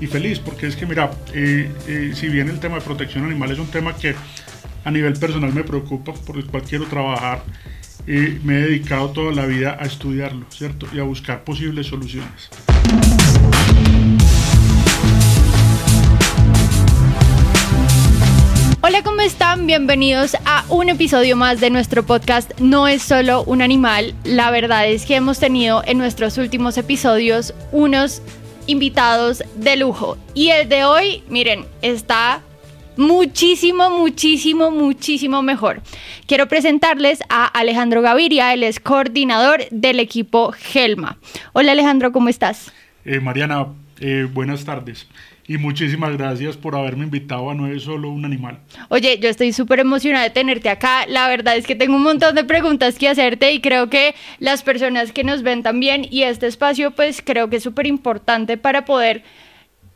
y feliz, porque es que mira, eh, eh, si bien el tema de protección animal es un tema que a nivel personal me preocupa, por el cual quiero trabajar, eh, me he dedicado toda la vida a estudiarlo, ¿cierto? Y a buscar posibles soluciones. Hola, ¿cómo están? Bienvenidos a un episodio más de nuestro podcast No es solo un animal. La verdad es que hemos tenido en nuestros últimos episodios unos invitados de lujo. Y el de hoy, miren, está muchísimo, muchísimo, muchísimo mejor. Quiero presentarles a Alejandro Gaviria, él es coordinador del equipo Gelma. Hola Alejandro, ¿cómo estás? Eh, Mariana, eh, buenas tardes y muchísimas gracias por haberme invitado a No es solo un animal. Oye, yo estoy súper emocionada de tenerte acá. La verdad es que tengo un montón de preguntas que hacerte y creo que las personas que nos ven también y este espacio pues creo que es súper importante para poder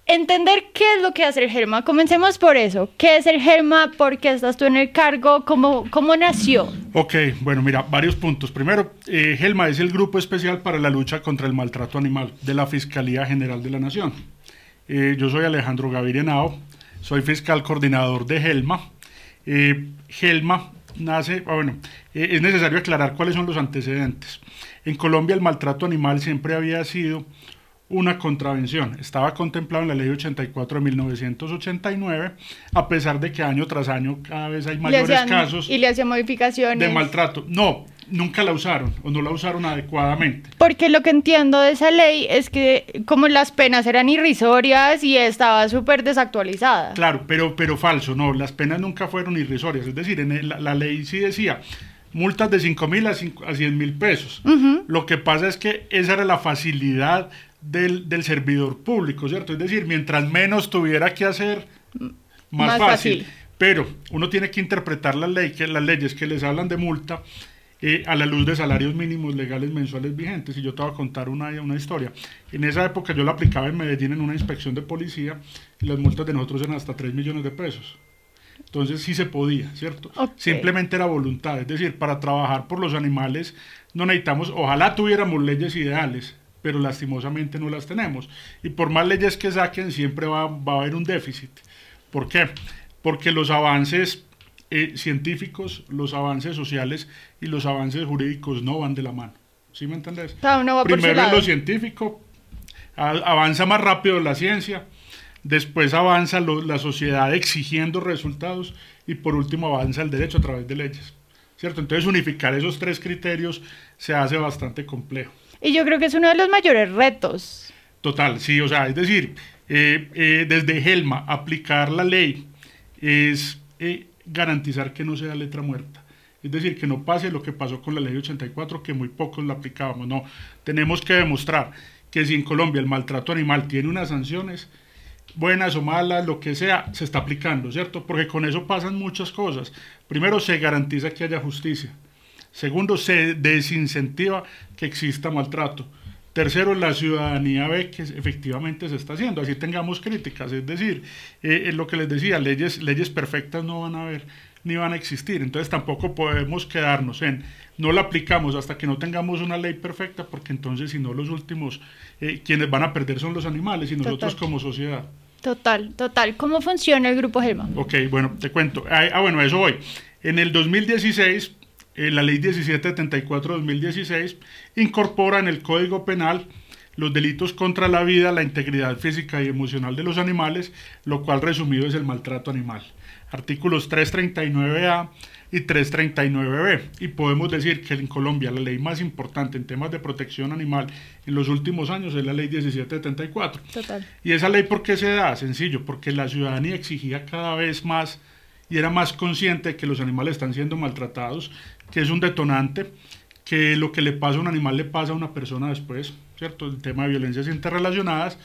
entender qué es lo que hace el GERMA. Comencemos por eso. ¿Qué es el GERMA? ¿Por qué estás tú en el cargo? ¿Cómo, cómo nació? Ok, bueno, mira, varios puntos. Primero, eh, GELMA es el Grupo Especial para la Lucha contra el Maltrato Animal de la Fiscalía General de la Nación. Eh, yo soy Alejandro Gaviria soy fiscal coordinador de GELMA. Eh, GELMA nace, ah, bueno, eh, es necesario aclarar cuáles son los antecedentes. En Colombia el maltrato animal siempre había sido una contravención. Estaba contemplado en la ley 84 de 1989, a pesar de que año tras año cada vez hay mayores casos. Y le hacían modificaciones. De maltrato. No, nunca la usaron o no la usaron adecuadamente. Porque lo que entiendo de esa ley es que como las penas eran irrisorias y estaba súper desactualizada. Claro, pero, pero falso, no, las penas nunca fueron irrisorias, es decir, en la, ley sí decía multas de 5 mil a, 100 mil pesos. Lo que pasa es que esa era la facilidad del, servidor público, ¿cierto? Es decir, mientras menos tuviera que hacer, más, fácil. Pero uno tiene que interpretar la ley, que las leyes que les hablan de multa eh, a la luz de salarios mínimos legales mensuales vigentes. Y yo te voy a contar una, una historia. En esa época yo la aplicaba en Medellín en una inspección de policía y las multas de nosotros eran hasta 3 millones de pesos. Entonces sí se podía, ¿cierto? Simplemente era voluntad. Es decir, para trabajar por los animales no necesitamos, ojalá tuviéramos leyes ideales, pero lastimosamente no las tenemos. Y por más leyes que saquen, siempre va, va a haber un déficit. ¿Por qué? Porque los avances eh, científicos, los avances sociales y los avances jurídicos no van de la mano. ¿Sí me entendés? Primero es lo científico, avanza más rápido la ciencia, después avanza la sociedad exigiendo resultados y por último avanza el derecho a través de leyes. ¿Cierto? Entonces unificar esos tres criterios se hace bastante complejo. Y yo creo que es uno de los mayores retos. Total, sí, o sea, es decir, eh, eh, desde Helma aplicar la ley es garantizar que no sea letra muerta. Es decir, que no pase lo que pasó con la ley 84, que muy pocos la aplicábamos. No, tenemos que demostrar que si en Colombia el maltrato animal tiene unas sanciones, buenas o malas, lo que sea, se está aplicando, ¿cierto? Porque con eso pasan muchas cosas. Primero, se garantiza que haya justicia. Segundo, se desincentiva que exista maltrato. Tercero, la ciudadanía ve que efectivamente se está haciendo, así tengamos críticas, es decir, eh, es lo que les decía, leyes, leyes perfectas no van a haber ni van a existir, entonces tampoco podemos quedarnos en no la aplicamos hasta que no tengamos una ley perfecta, porque entonces si no los últimos, eh, quienes van a perder son los animales y nosotros como sociedad. Total, total. ¿Cómo funciona el Grupo Gelma? Ok, bueno, te cuento. Ah, ah bueno, eso voy. En el 2016 eh, la ley 1774-2016 incorpora en el Código Penal los delitos contra la vida, la integridad física y emocional de los animales, lo cual resumido es el maltrato animal. Artículos 339A y 339B. Y podemos decir que en Colombia la ley más importante en temas de protección animal en los últimos años es la ley 1774. Total. ¿Y esa ley por qué se da? Sencillo, porque la ciudadanía exigía cada vez más y era más consciente de que los animales están siendo maltratados que es un detonante, que lo que le pasa a un animal le pasa a una persona después, ¿cierto? El tema de violencias interrelacionadas,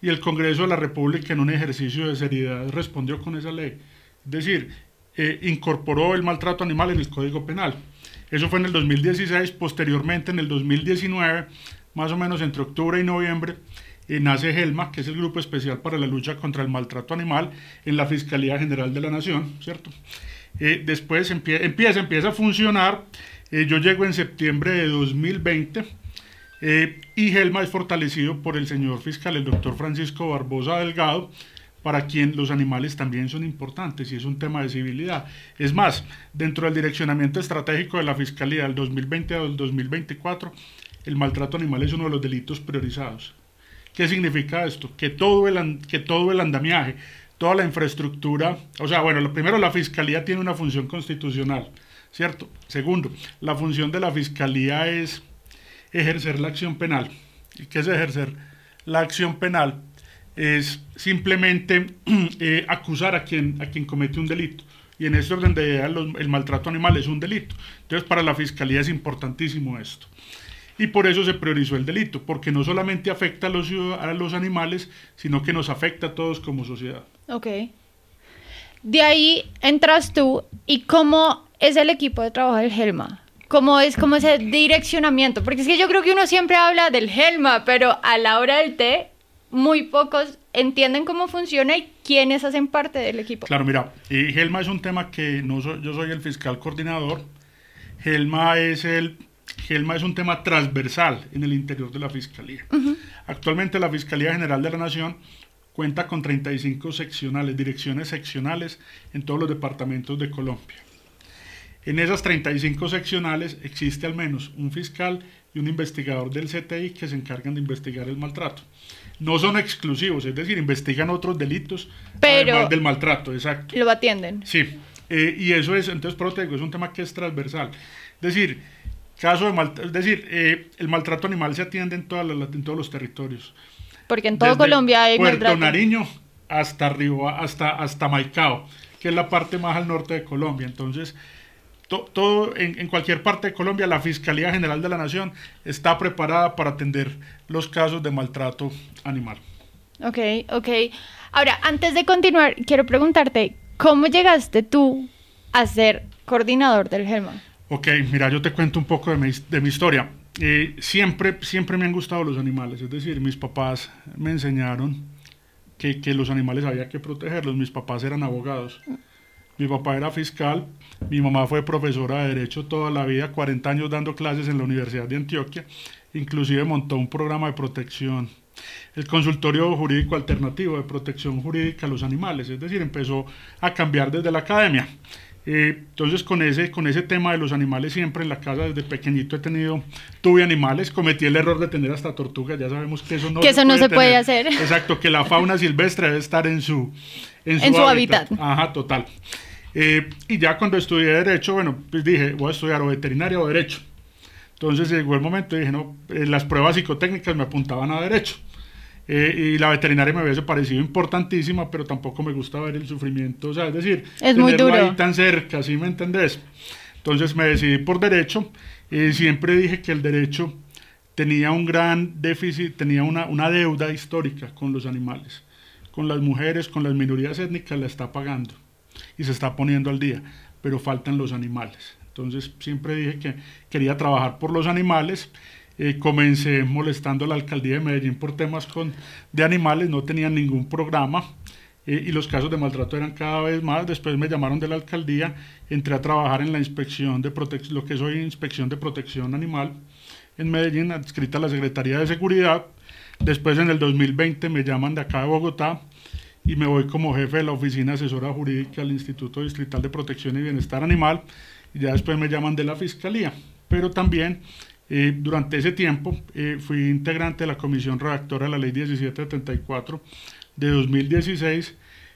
y el Congreso de la República en un ejercicio de seriedad respondió con esa ley. Es decir, eh, incorporó el maltrato animal en el Código Penal. Eso fue en el 2016, posteriormente en el 2019, más o menos entre octubre y noviembre, eh, nace GELMA, que es el Grupo Especial para la Lucha contra el Maltrato Animal en la Fiscalía General de la Nación, ¿cierto? Eh, después empieza, empieza a funcionar. Eh, yo llego en septiembre de 2020 Eh, y Gelma es fortalecido por el señor fiscal, el doctor Francisco Barbosa Delgado, para quien los animales también son importantes y es un tema de civilidad. Es más, dentro del direccionamiento estratégico de la Fiscalía del 2020 al 2024, el maltrato animal es uno de los delitos priorizados. ¿Qué significa esto? Que todo el, que todo el andamiaje, toda la infraestructura, o sea, bueno, lo primero, la Fiscalía tiene una función constitucional, ¿cierto? Segundo, la función de la Fiscalía es ejercer la acción penal. ¿Y qué es ejercer la acción penal? Es simplemente eh, acusar a quien, a quien comete un delito. Y en este orden de ideas, el maltrato animal es un delito. Entonces, para la Fiscalía es importantísimo esto. Y por eso se priorizó el delito, porque no solamente afecta a los, a los animales, sino que nos afecta a todos como sociedad. Ok. De ahí entras tú, ¿y cómo es el equipo de trabajo del GELMA? cómo es como ese direccionamiento, porque es que yo creo que uno siempre habla del Helma, pero a la hora del té muy pocos entienden cómo funciona y quiénes hacen parte del equipo. Claro, mira, y Helma es un tema que no yo soy el fiscal coordinador. Helma es el Helma es un tema transversal en el interior de la Fiscalía. Actualmente la Fiscalía General de la Nación cuenta con 35 seccionales, direcciones seccionales en todos los departamentos de Colombia. En esas 35 seccionales existe al menos un fiscal y un investigador del CTI que se encargan de investigar el maltrato. No son exclusivos, es decir, investigan otros delitos Pero del maltrato, exacto. Lo atienden. Sí, eh, y eso es, entonces, por es un tema que es transversal. Es decir, caso de mal, es decir, eh, el maltrato animal se atiende en, todas en todos los territorios. Porque en todo Colombia hay Puerto Nariño hasta arriba, hasta, hasta Maicao, que es la parte más al norte de Colombia. Entonces, todo en, cualquier parte de Colombia, la Fiscalía General de la Nación está preparada para atender los casos de maltrato animal. Ok, ok. Ahora, antes de continuar, quiero preguntarte, ¿cómo llegaste tú a ser coordinador del GELMA? Ok, mira, yo te cuento un poco de mi, de mi historia. Eh, siempre, siempre me han gustado los animales, es decir, mis papás me enseñaron que, que los animales había que protegerlos, mis papás eran abogados. Mi papá era fiscal, mi mamá fue profesora de Derecho toda la vida, 40 años dando clases en la Universidad de Antioquia, inclusive montó un programa de protección, el consultorio jurídico alternativo de protección jurídica a los animales, es decir, empezó a cambiar desde la academia. Eh, entonces con ese, con ese tema de los animales siempre en la casa desde pequeñito he tenido, tuve animales, cometí el error de tener hasta tortugas, ya sabemos que eso no, que eso no se puede hacer. Exacto, que la fauna silvestre debe estar en su, en su, hábitat. Ajá, total. Eh, y ya cuando estudié Derecho, bueno, pues dije, voy a estudiar o veterinaria o Derecho. Entonces llegó el momento y dije, no, eh, las pruebas psicotécnicas me apuntaban a Derecho. Eh, y la veterinaria me hubiese parecido importantísima, pero tampoco me gusta ver el sufrimiento, o sea, es decir, es muy duro. ahí tan cerca, ¿sí me entendés? Entonces me decidí por Derecho. y siempre dije que el Derecho tenía un gran déficit, tenía una, una deuda histórica con los animales. Con las mujeres, con las minorías étnicas la está pagando y se está poniendo al día, pero faltan los animales. Entonces siempre dije que quería trabajar por los animales. Comencé molestando a la alcaldía de Medellín por temas de animales, no tenían ningún programa eh, y los casos de maltrato eran cada vez más. Después me llamaron de la alcaldía, entré a trabajar en la inspección de lo que es hoy inspección de protección animal en Medellín, adscrita a la Secretaría de Seguridad. Después en el 2020 me llaman de acá de Bogotá y me voy como jefe de la oficina asesora jurídica del Instituto Distrital de Protección y Bienestar Animal y ya después me llaman de la Fiscalía. Pero también eh, durante ese tiempo eh, fui integrante de la comisión redactora de la Ley 1774 de 2016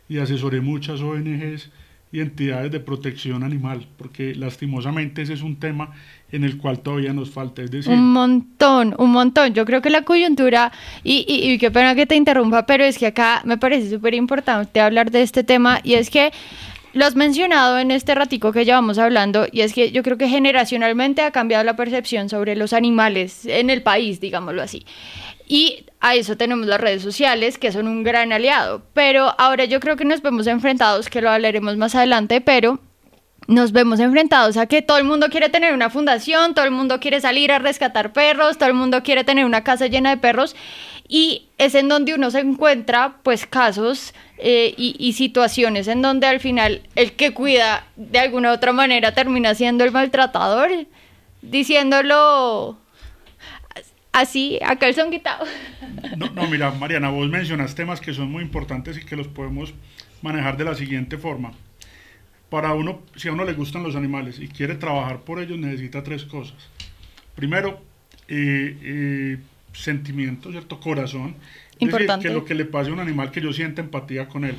y asesoré muchas ONGs y entidades de protección animal, porque lastimosamente ese es un tema en el cual todavía nos falta. Es decir, un montón, un montón. Yo creo que la coyuntura, y, y, qué pena que te interrumpa, pero es que acá me parece súper importante hablar de este tema, y es que lo has mencionado en este ratico que llevamos hablando, y es que yo creo que generacionalmente ha cambiado la percepción sobre los animales en el país, digámoslo así. Y a eso tenemos las redes sociales, que son un gran aliado. Pero ahora yo creo que nos vemos enfrentados, que lo hablaremos más adelante, pero nos vemos enfrentados a que todo el mundo quiere tener una fundación, todo el mundo quiere salir a rescatar perros, todo el mundo quiere tener una casa llena de perros y es en donde uno se encuentra pues casos eh, y, y, situaciones en donde al final el que cuida de alguna u otra manera termina siendo el maltratador, diciéndolo así, a calzón quitado. No, no, mira, Mariana, vos mencionas temas que son muy importantes y que los podemos manejar de la siguiente forma. Para uno, si a uno le gustan los animales y quiere trabajar por ellos, necesita tres cosas. Primero, eh, eh, sentimiento, ¿cierto? Corazón. Importante. que lo que le pase a un animal, que yo sienta empatía con él,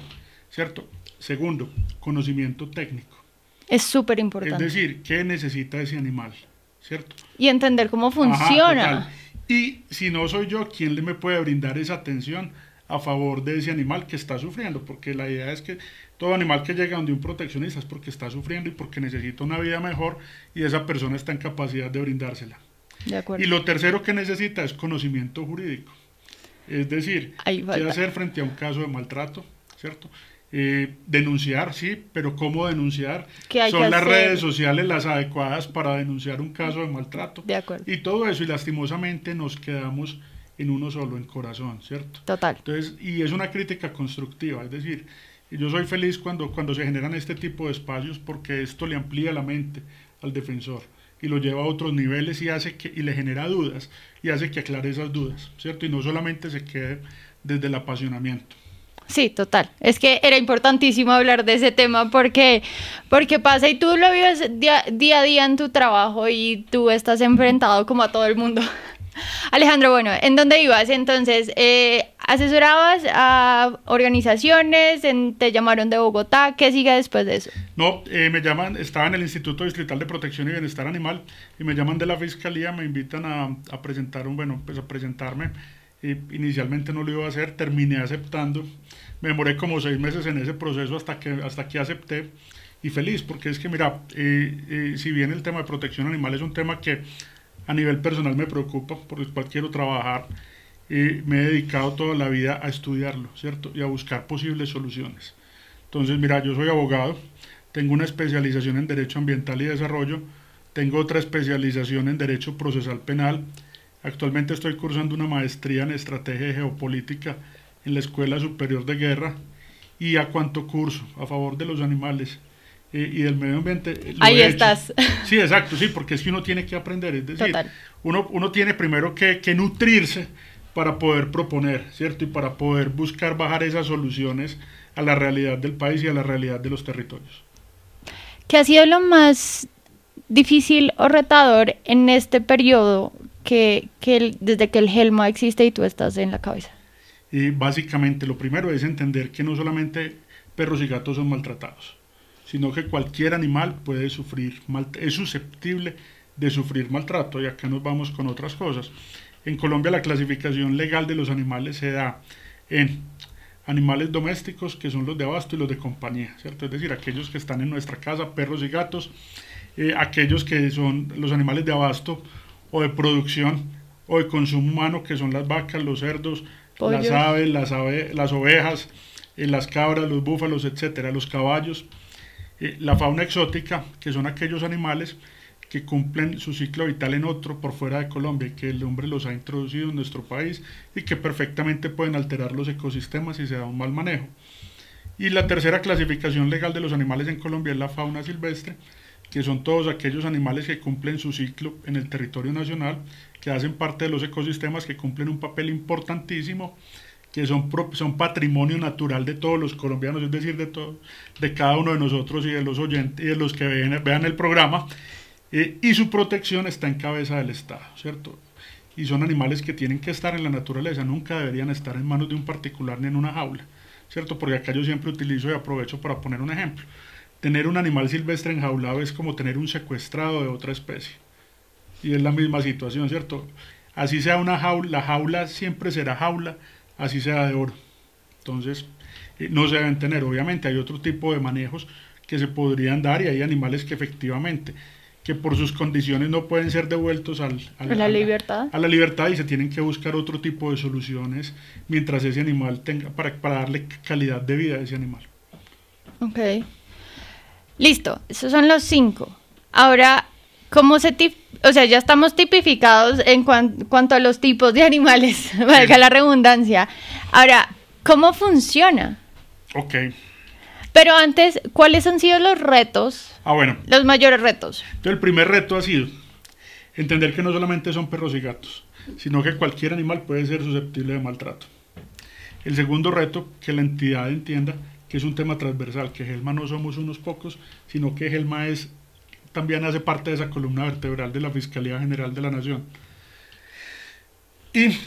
¿cierto? Segundo, conocimiento técnico. Es súper importante. Es decir, ¿qué necesita ese animal? ¿Cierto? Y entender cómo funciona. y si no soy yo, ¿quién le me puede brindar esa atención a favor de ese animal que está sufriendo? Porque la idea es que todo animal que llega donde un proteccionista es porque está sufriendo y porque necesita una vida mejor y esa persona está en capacidad de brindársela. De acuerdo. Y lo tercero que necesita es conocimiento jurídico. Es decir, qué hacer frente a un caso de maltrato, ¿cierto? Eh, denunciar, sí, pero ¿cómo denunciar? Son las redes sociales las adecuadas para denunciar un caso de maltrato. De acuerdo. Y todo eso, y lastimosamente nos quedamos en uno solo, en corazón, ¿cierto? Total. Entonces, y es una crítica constructiva, es decir, yo soy feliz cuando, cuando se generan este tipo de espacios porque esto le amplía la mente al defensor y lo lleva a otros niveles y hace que y le genera dudas y hace que aclare esas dudas, ¿cierto? Y no solamente se quede desde el apasionamiento. Sí, total. Es que era importantísimo hablar de ese tema porque, porque pasa y tú lo vives día, día a día en tu trabajo y tú estás enfrentado como a todo el mundo. Alejandro, bueno, ¿en dónde ibas? Entonces, eh, ¿asesorabas a organizaciones? ¿Te llamaron de Bogotá? ¿Qué sigue después de eso? No, eh, me llaman, estaba en el Instituto Distrital de Protección y Bienestar Animal y me llaman de la Fiscalía, me invitan a, a presentar un, bueno, pues a presentarme inicialmente no lo iba a hacer, terminé aceptando. Me demoré como seis meses en ese proceso hasta que, hasta que acepté y feliz, porque es que mira, eh, eh, si bien el tema de protección animal es un tema que a nivel personal me preocupa, por el cual quiero trabajar, eh, me he dedicado toda la vida a estudiarlo, ¿cierto? Y a buscar posibles soluciones. Entonces, mira, yo soy abogado, tengo una especialización en Derecho Ambiental y Desarrollo, tengo otra especialización en Derecho Procesal Penal, Actualmente estoy cursando una maestría en Estrategia Geopolítica en la Escuela Superior de Guerra y a cuanto curso a favor de los animales eh, y del medio ambiente. Eh, Ahí estás. Sí, exacto, sí, porque es que uno tiene que aprender, es decir, uno, uno tiene primero que, que nutrirse para poder proponer, ¿cierto? Y para poder buscar bajar esas soluciones a la realidad del país y a la realidad de los territorios. ¿Qué ha sido lo más difícil o retador en este periodo que, que desde que el Helma existe y tú estás en la cabeza? Y básicamente lo primero es entender que no solamente perros y gatos son maltratados, sino que cualquier animal puede sufrir, mal, es susceptible de sufrir maltrato y acá nos vamos con otras cosas. En Colombia la clasificación legal de los animales se da en animales domésticos, que son los de abasto y los de compañía, ¿cierto? Es decir, aquellos que están en nuestra casa, perros y gatos, eh, aquellos que son los animales de abasto o de producción o de consumo humano, que son las vacas, los cerdos, las aves, las, las ovejas, eh, las cabras, los búfalos, etcétera, los caballos, eh, la fauna exótica, que son aquellos animales que cumplen su ciclo vital en otro por fuera de Colombia que el hombre los ha introducido en nuestro país y que perfectamente pueden alterar los ecosistemas si se da un mal manejo. Y la tercera clasificación legal de los animales en Colombia es la fauna silvestre, que son todos aquellos animales que cumplen su ciclo en el territorio nacional, que hacen parte de los ecosistemas, que cumplen un papel importantísimo, que son, son patrimonio natural de todos los colombianos, es decir, de, todo, de cada uno de nosotros y de los oyentes y de los que vean, el programa, eh, y su protección está en cabeza del Estado, ¿cierto? Y son animales que tienen que estar en la naturaleza, nunca deberían estar en manos de un particular ni en una jaula, ¿cierto? Porque acá yo siempre utilizo y aprovecho para poner un ejemplo tener un animal silvestre enjaulado es como tener un secuestrado de otra especie. Y es la misma situación, ¿cierto? Así sea una jaula, la jaula siempre será jaula, así sea de oro. Entonces, eh, no se deben tener. Obviamente hay otro tipo de manejos que se podrían dar y hay animales que efectivamente, que por sus condiciones no pueden ser devueltos al, a la, libertad. A la libertad y se tienen que buscar otro tipo de soluciones mientras ese animal tenga, para, para darle calidad de vida a ese animal. Ok. Listo, esos son los cinco. Ahora, ¿cómo se o sea, ya estamos tipificados en cuanto a los tipos de animales, valga la redundancia. Ahora, ¿cómo funciona? Ok. Pero antes, ¿cuáles han sido los retos? Ah, bueno. Los mayores retos. Entonces, el primer reto ha sido entender que no solamente son perros y gatos, sino que cualquier animal puede ser susceptible de maltrato. El segundo reto, que la entidad entienda que es un tema transversal, que Gelma no somos unos pocos, sino que Gelma es, también hace parte de esa columna vertebral de la Fiscalía General de la Nación. Y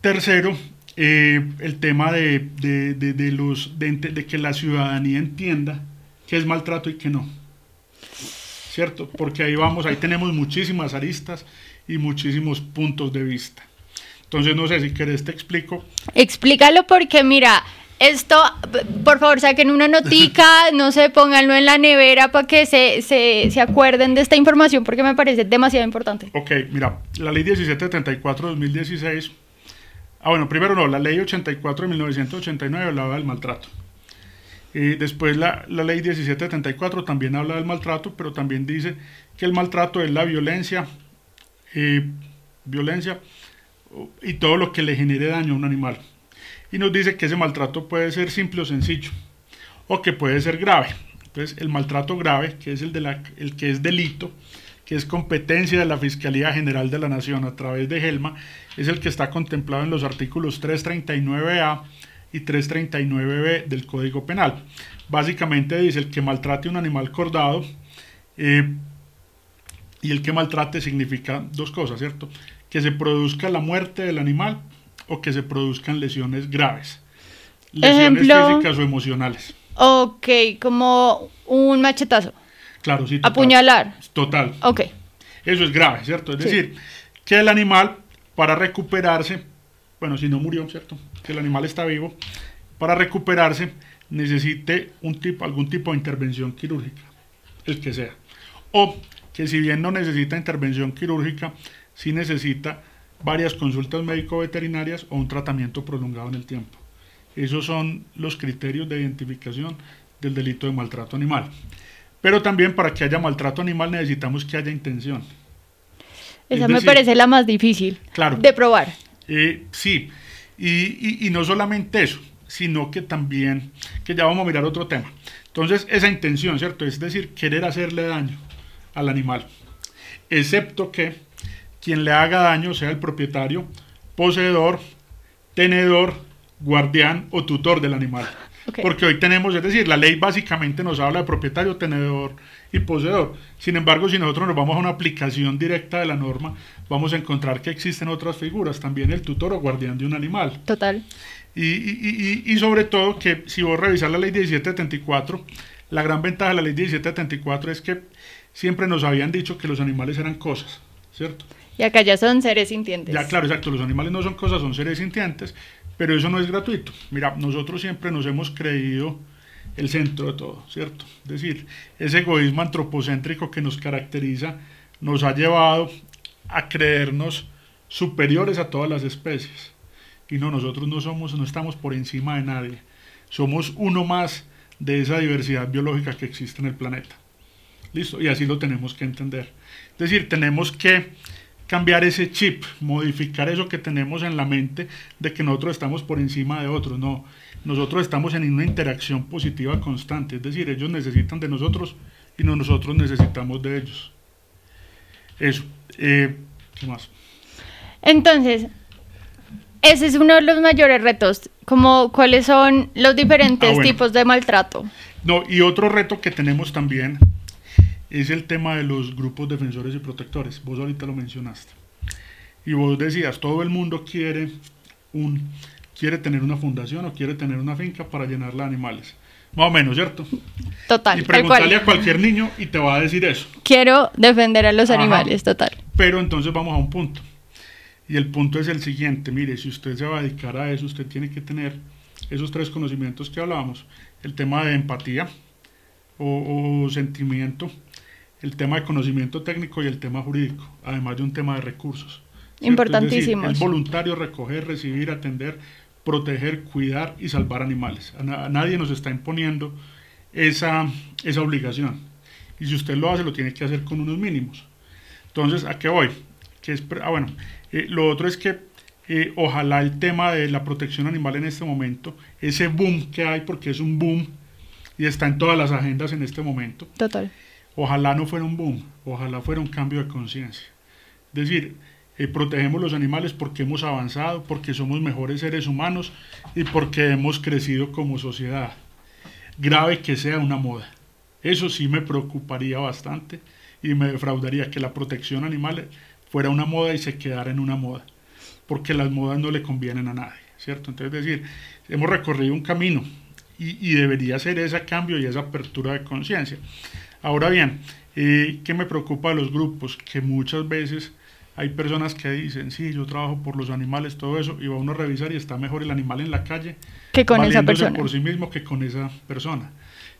tercero, eh, el tema de, de, los, de, que la ciudadanía entienda qué es maltrato y qué no. ¿Cierto? Porque ahí vamos, ahí tenemos muchísimas aristas y muchísimos puntos de vista. Entonces, no sé si querés te explico. Explícalo porque, mira, esto, por favor, saquen una notica, no sé, pónganlo en la nevera para que se, se, se, acuerden de esta información porque me parece demasiado importante. Ok, mira, la ley 1774-2016, ah bueno, primero no, la ley 84 de 1989 hablaba del maltrato. Y después la, la ley 1774 también habla del maltrato, pero también dice que el maltrato es la violencia, eh, violencia y todo lo que le genere daño a un animal. Y nos dice que ese maltrato puede ser simple o sencillo, o que puede ser grave. Entonces, el maltrato grave, que es el, de la, el que es delito, que es competencia de la Fiscalía General de la Nación a través de GELMA, es el que está contemplado en los artículos 339A y 339B del Código Penal. Básicamente dice el que maltrate un animal cordado eh, y el que maltrate significa dos cosas, ¿cierto? que se produzca la muerte del animal o que se produzcan lesiones graves. Lesiones físicas o emocionales. Ok, como un machetazo. Claro, sí. Apuñalar. Total. Ok. Eso es grave, ¿cierto? Es decir, que el animal, para recuperarse, bueno, si no murió, ¿cierto? Que el animal está vivo, para recuperarse necesite un tipo, algún tipo de intervención quirúrgica, el que sea. O que si bien no necesita intervención quirúrgica, si necesita varias consultas médico-veterinarias o un tratamiento prolongado en el tiempo. Esos son los criterios de identificación del delito de maltrato animal. Pero también para que haya maltrato animal necesitamos que haya intención. Esa me parece la más difícil claro, de probar. Eh, sí, y, y, no solamente eso, sino que también, que ya vamos a mirar otro tema. Entonces, esa intención, ¿cierto? Es decir, querer hacerle daño al animal. Excepto que quien le haga daño sea el propietario, poseedor, tenedor, guardián o tutor del animal. Porque hoy tenemos, es decir, la ley básicamente nos habla de propietario, tenedor y poseedor. Sin embargo, si nosotros nos vamos a una aplicación directa de la norma, vamos a encontrar que existen otras figuras, también el tutor o guardián de un animal. Total. Y, y, y, y sobre todo que si vos revisar la ley 1774, la gran ventaja de la ley 1774 es que siempre nos habían dicho que los animales eran cosas, ¿cierto? Y acá ya son seres sintientes. Ya, claro, exacto. Los animales no son cosas, son seres sintientes, pero eso no es gratuito. Mira, nosotros siempre nos hemos creído el centro de todo, ¿cierto? Es decir, ese egoísmo antropocéntrico que nos caracteriza nos ha llevado a creernos superiores a todas las especies. Y no, nosotros no somos, no estamos por encima de nadie. Somos uno más de esa diversidad biológica que existe en el planeta. Listo, y así lo tenemos que entender. Es decir, tenemos que cambiar ese chip, modificar eso que tenemos en la mente de que nosotros estamos por encima de otros. No, nosotros estamos en una interacción positiva constante, es decir, ellos necesitan de nosotros y no nosotros necesitamos de ellos. Eso. Eh, ¿Qué más? Entonces, ese es uno de los mayores retos, como cuáles son los diferentes ah, tipos de maltrato. No, y otro reto que tenemos también es el tema de los grupos defensores y protectores. Vos ahorita lo mencionaste. Y vos decías, todo el mundo quiere, un, quiere tener una fundación o quiere tener una finca para llenarla de animales. Más o menos, ¿cierto? Total. Y preguntarle a cualquier niño y te va a decir eso. Quiero defender a los animales, total. Pero entonces vamos a un punto. Y el punto es el siguiente, mire, si usted se va a dedicar a eso, usted tiene que tener esos tres conocimientos que hablábamos. El tema de empatía o, o sentimiento, el tema de conocimiento técnico y el tema jurídico, además de un tema de recursos. Importantísimo. Es, voluntario recoger, recibir, atender, proteger, cuidar y salvar animales. A, nadie nos está imponiendo esa, esa obligación. Y si usted lo hace, lo tiene que hacer con unos mínimos. Entonces, ¿a qué voy? Que es, ah, bueno, eh, lo otro es que eh, ojalá el tema de la protección animal en este momento, ese boom que hay, porque es un boom y está en todas las agendas en este momento. Total Ojalá no fuera un boom, ojalá fuera un cambio de conciencia. Es decir, eh, protegemos los animales porque hemos avanzado, porque somos mejores seres humanos y porque hemos crecido como sociedad. Grave que sea una moda. Eso sí me preocuparía bastante y me defraudaría que la protección animal fuera una moda y se quedara en una moda, porque las modas no le convienen a nadie, ¿cierto? Entonces, es decir, hemos recorrido un camino y, debería ser ese cambio y esa apertura de conciencia. Ahora bien, eh, ¿qué me preocupa de los grupos? Que muchas veces hay personas que dicen, sí, yo trabajo por los animales, todo eso, y va uno a revisar y está mejor el animal en la calle que con esa persona. por sí mismo que con esa persona.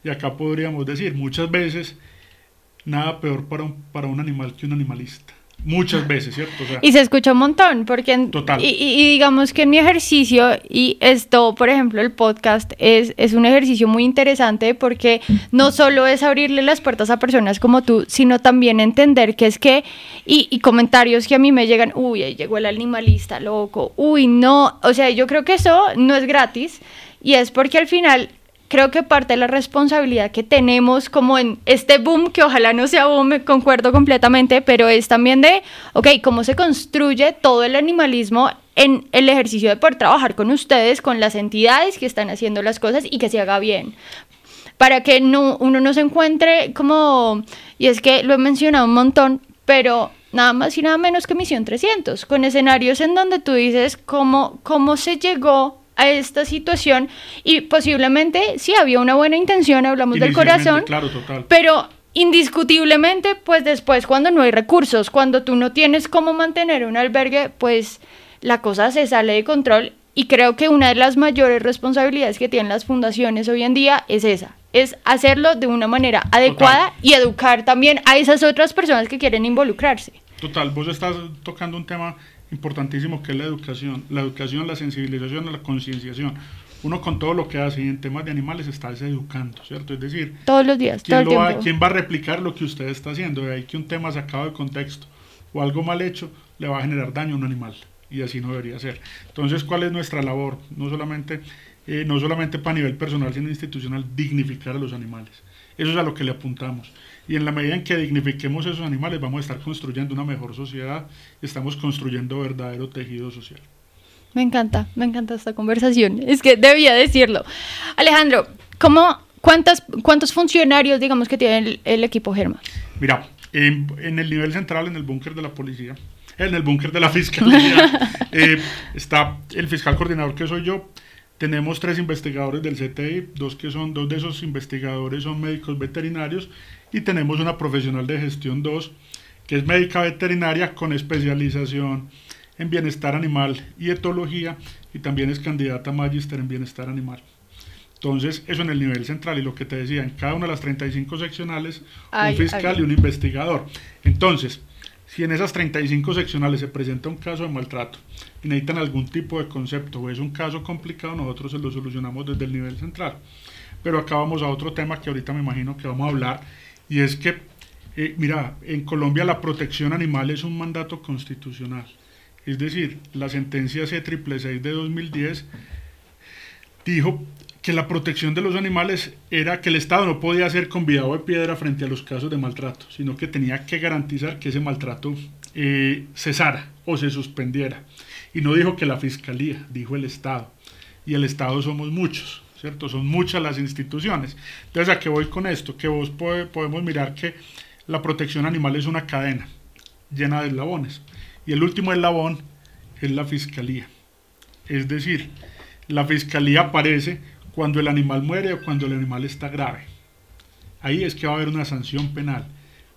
Y acá podríamos decir, muchas veces, nada peor para un, para un animal que un animalista. Muchas veces, ¿cierto? y se escucha un montón, porque Total. Y, y, digamos que en mi ejercicio, y esto, por ejemplo, el podcast es, es un ejercicio muy interesante porque no solo es abrirle las puertas a personas como tú, sino también entender que es que, y, y comentarios que a mí me llegan, uy, ahí llegó el animalista loco, uy, no, o sea, yo creo que eso no es gratis, y es porque al final creo que parte de la responsabilidad que tenemos como en este boom, que ojalá no sea boom, concuerdo completamente, pero es también de, ok, cómo se construye todo el animalismo en el ejercicio de poder trabajar con ustedes, con las entidades que están haciendo las cosas y que se haga bien. Para que no, uno no se encuentre como, y es que lo he mencionado un montón, pero nada más y nada menos que Misión 300, con escenarios en donde tú dices cómo, cómo se llegó a esta situación y posiblemente sí había una buena intención, hablamos del corazón, claro, total. pero indiscutiblemente pues después cuando no hay recursos, cuando tú no tienes cómo mantener un albergue, pues la cosa se sale de control y creo que una de las mayores responsabilidades que tienen las fundaciones hoy en día es esa, es hacerlo de una manera adecuada y educar también a esas otras personas que quieren involucrarse. Total, vos estás tocando un tema importantísimo que es la educación, la educación, la sensibilización, la concienciación. Uno con todo lo que hace y en temas de animales está educando, ¿cierto? Es decir, todos los días, ¿quién, todo va, ¿quién va a replicar lo que usted está haciendo? De ahí que un tema sacado de contexto o algo mal hecho le va a generar daño a un animal y así no debería ser. Entonces, ¿cuál es nuestra labor? No solamente, eh, no solamente para nivel personal, sino institucional, dignificar a los animales. Eso es a lo que le apuntamos. Y en la medida en que dignifiquemos esos animales, vamos a estar construyendo una mejor sociedad estamos construyendo verdadero tejido social. Me encanta, me encanta esta conversación. Es que debía decirlo. Alejandro, ¿cómo, cuántas, ¿cuántos funcionarios, digamos, que tiene el, equipo Germa? Mira, en, el nivel central, en el búnker de la policía, en el búnker de la fiscalía, eh, está el fiscal coordinador que soy yo, tenemos tres investigadores del CTI, dos, que son, dos de esos investigadores son médicos veterinarios y tenemos una profesional de gestión 2, que es médica veterinaria con especialización en bienestar animal y etología, y también es candidata a magíster en bienestar animal. Entonces, eso en el nivel central, y lo que te decía, en cada una de las 35 seccionales, un fiscal y un investigador. Entonces, si en esas 35 seccionales se presenta un caso de maltrato y necesitan algún tipo de concepto o es un caso complicado, nosotros se lo solucionamos desde el nivel central. Pero acá vamos a otro tema que ahorita me imagino que vamos a hablar y es que, eh, mira, en Colombia la protección animal es un mandato constitucional. Es decir, la sentencia C666 de 2010 dijo que la protección de los animales era que el Estado no podía ser convidado de piedra frente a los casos de maltrato, sino que tenía que garantizar que ese maltrato eh, cesara o se suspendiera. Y no dijo que la Fiscalía, dijo el Estado. Y el Estado somos muchos. Son muchas las instituciones. Entonces, ¿a qué voy con esto? Que vos podemos mirar que la protección animal es una cadena llena de eslabones. Y el último eslabón es la fiscalía. Es decir, la fiscalía aparece cuando el animal muere o cuando el animal está grave. Ahí es que va a haber una sanción penal.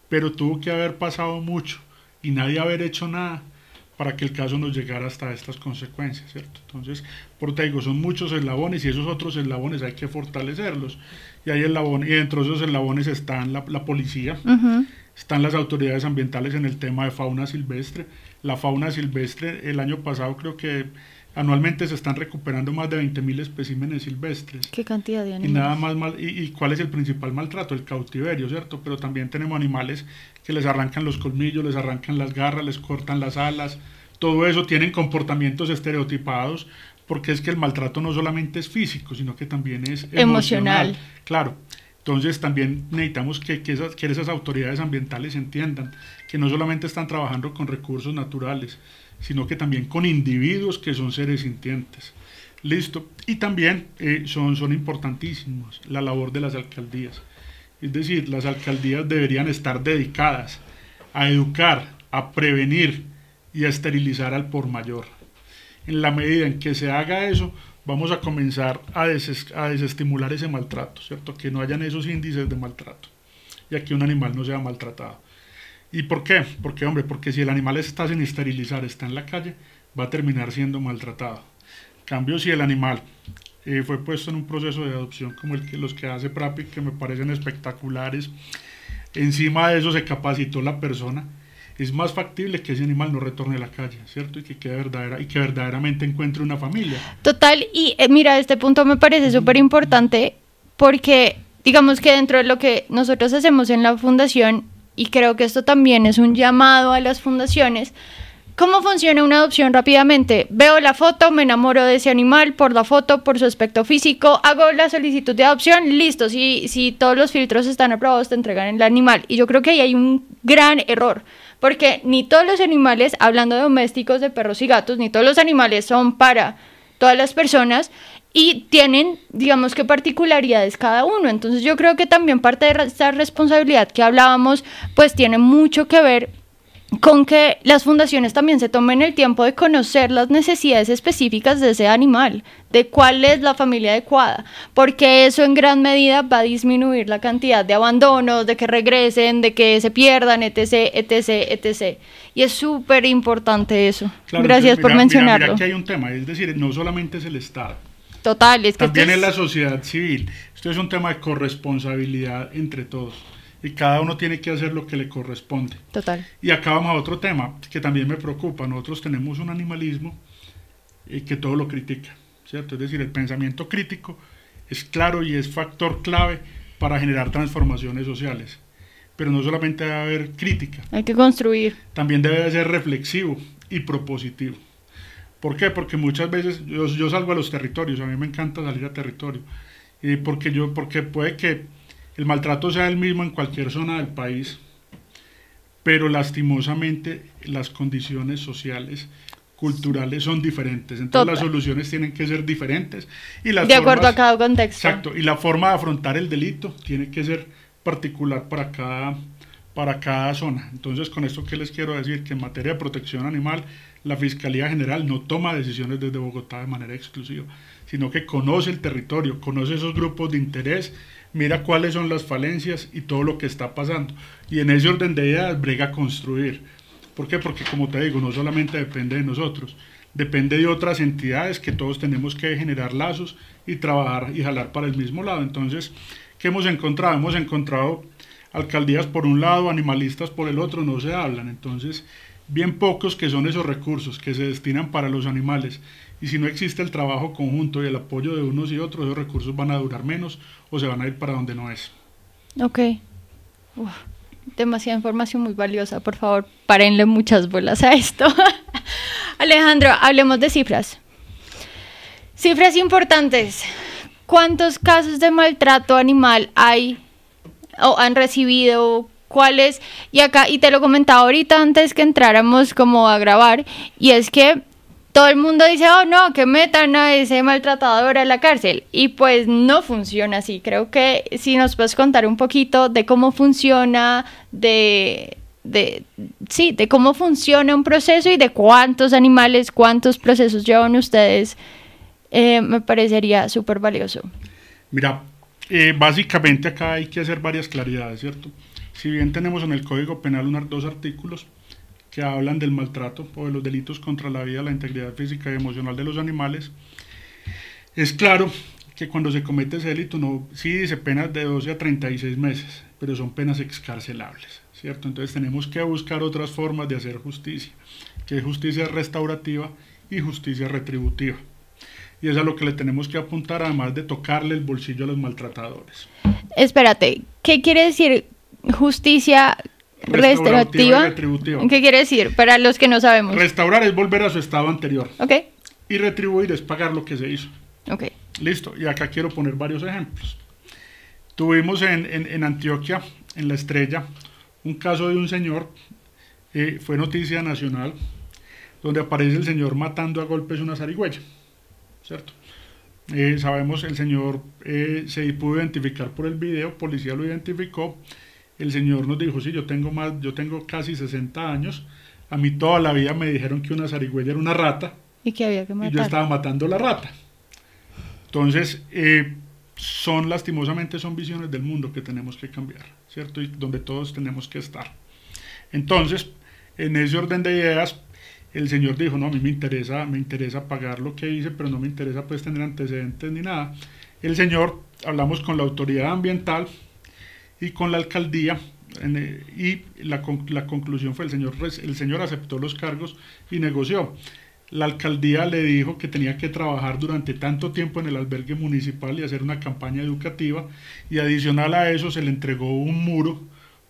Pero tuvo que haber pasado mucho y nadie haber hecho nada para que el caso nos llegara hasta estas consecuencias, ¿cierto? Entonces, por te digo, son muchos eslabones y esos otros eslabones hay que fortalecerlos. Y hay eslabones, y dentro de esos eslabones están la, policía, están las autoridades ambientales en el tema de fauna silvestre. La fauna silvestre, el año pasado creo que anualmente se están recuperando más de 20.000 especímenes silvestres. ¿Qué cantidad de animales? Y, nada más mal, y, y, cuál es el principal maltrato? El cautiverio, ¿cierto? Pero también tenemos animales que les arrancan los colmillos, les arrancan las garras, les cortan las alas, todo eso tienen comportamientos estereotipados porque es que el maltrato no solamente es físico, sino que también es emocional. emocional. Claro. Entonces también necesitamos que, que, esas, que esas autoridades ambientales entiendan que no solamente están trabajando con recursos naturales, sino que también con individuos que son seres sintientes. Listo. Y también eh, son, son importantísimos la labor de las alcaldías. Es decir, las alcaldías deberían estar dedicadas a educar, a prevenir y a esterilizar al por mayor. En la medida en que se haga eso, vamos a comenzar a, a desestimular ese maltrato, ¿cierto? Que no hayan esos índices de maltrato y aquí un animal no sea maltratado. ¿Y por qué? Porque, hombre, porque si el animal está sin esterilizar, está en la calle, va a terminar siendo maltratado. cambio, si el animal eh, fue puesto en un proceso de adopción como el que los que hace Prapi, que me parecen espectaculares, encima de eso se capacitó la persona, es más factible que ese animal no retorne a la calle, ¿cierto? Y que, quede verdadera, y que verdaderamente encuentre una familia. Total, y eh, mira, este punto me parece súper importante porque digamos que dentro de lo que nosotros hacemos en la fundación, y creo que esto también es un llamado a las fundaciones, ¿Cómo funciona una adopción rápidamente? Veo la foto, me enamoro de ese animal por la foto, por su aspecto físico, hago la solicitud de adopción, listo, si, si todos los filtros están aprobados te entregan el animal. Y yo creo que ahí hay un gran error, porque ni todos los animales, hablando de domésticos, de perros y gatos, ni todos los animales son para todas las personas y tienen, digamos que particularidades cada uno. Entonces yo creo que también parte de esta responsabilidad que hablábamos, pues tiene mucho que ver con que las fundaciones también se tomen el tiempo de conocer las necesidades específicas de ese animal, de cuál es la familia adecuada, porque eso en gran medida va a disminuir la cantidad de abandonos, de que regresen, de que se pierdan, etc., etc., etc. Y es súper importante eso. Gracias por mencionarlo. Mira, hay un tema, es decir, no solamente es el Estado. Total, es que también es la sociedad civil. Esto es un tema de corresponsabilidad entre todos y cada uno tiene que hacer lo que le corresponde. Total. Y acá vamos a otro tema que también me preocupa. Nosotros tenemos un animalismo eh, que todo lo critica, ¿cierto? Es decir, el pensamiento crítico es claro y es factor clave para generar transformaciones sociales. Pero no solamente debe haber crítica. Hay que construir. También debe ser reflexivo y propositivo. ¿Por qué? Porque muchas veces yo, yo salgo a los territorios, a mí me encanta salir a territorio. Y porque, yo, porque puede que el maltrato sea el mismo en cualquier zona del país, pero lastimosamente las condiciones sociales culturales son diferentes, entonces las soluciones tienen que ser diferentes y las de acuerdo a cada contexto. Exacto, y la forma de afrontar el delito tiene que ser particular para cada para cada zona. Entonces, con esto que les quiero decir que en materia de protección animal, la Fiscalía General no toma decisiones desde Bogotá de manera exclusiva, sino que conoce el territorio, conoce esos grupos de interés mira cuáles son las falencias y todo lo que está pasando. Y en ese orden de ideas brega construir. ¿Por qué? Porque como te digo, no solamente depende de nosotros, depende de otras entidades que todos tenemos que generar lazos y trabajar y jalar para el mismo lado. Entonces, ¿qué hemos encontrado? Hemos encontrado alcaldías por un lado, animalistas por el otro, no se hablan. Entonces, bien pocos que son esos recursos que se destinan para los animales y si no existe el trabajo conjunto y el apoyo de unos y otros, esos recursos van a durar menos o se van a ir para donde no es. Ok. demasiada información muy valiosa. Por favor, párenle muchas bolas a esto. Alejandro, hablemos de cifras. Cifras importantes. ¿Cuántos casos de maltrato animal hay o han recibido? ¿Cuáles? Y acá, y te lo comentaba ahorita antes que entráramos como a grabar, y es que todo el mundo dice, oh no, que metan a ese maltratador a la cárcel. Y pues no funciona así. Creo que si nos puedes contar un poquito de cómo funciona, de, de, sí, de cómo funciona un proceso y de cuántos animales, cuántos procesos llevan ustedes, eh, me parecería súper valioso. Mira, eh, básicamente acá hay que hacer varias claridades, ¿cierto? Si bien tenemos en el Código Penal unos dos artículos, que hablan del maltrato o de los delitos contra la vida, la integridad física y emocional de los animales. Es claro que cuando se comete ese delito, no, sí dice penas de 12 a 36 meses, pero son penas excarcelables, ¿cierto? Entonces tenemos que buscar otras formas de hacer justicia, que es justicia restaurativa y justicia retributiva. Y es a lo que le tenemos que apuntar, además de tocarle el bolsillo a los maltratadores. Espérate, ¿qué quiere decir justicia restaurativa. ¿Qué quiere decir? Para los que no sabemos. Restaurar es volver a su estado anterior. Ok. Y retribuir es pagar lo que se hizo. Ok. Listo. Y acá quiero poner varios ejemplos. Tuvimos en, Antioquia, en La Estrella, un caso de un señor, eh, fue noticia nacional, donde aparece el señor matando a golpes una zarigüeya, ¿cierto? Eh, sabemos el señor eh, se pudo identificar por el video, policía lo identificó, el señor nos dijo, sí, yo tengo más, yo tengo casi 60 años, a mí toda la vida me dijeron que una zarigüeya era una rata, y que había que matar. Y yo estaba matando la rata. Entonces, son lastimosamente son visiones del mundo que tenemos que cambiar, ¿cierto? Y donde todos tenemos que estar. Entonces, en ese orden de ideas, el señor dijo, no, a mí me interesa, me interesa pagar lo que hice, pero no me interesa pues tener antecedentes ni nada. El señor, hablamos con la autoridad ambiental y con la alcaldía, y la, la, conclusión fue el señor, el señor aceptó los cargos y negoció la alcaldía le dijo que tenía que trabajar durante tanto tiempo en el albergue municipal y hacer una campaña educativa y adicional a eso se le entregó un muro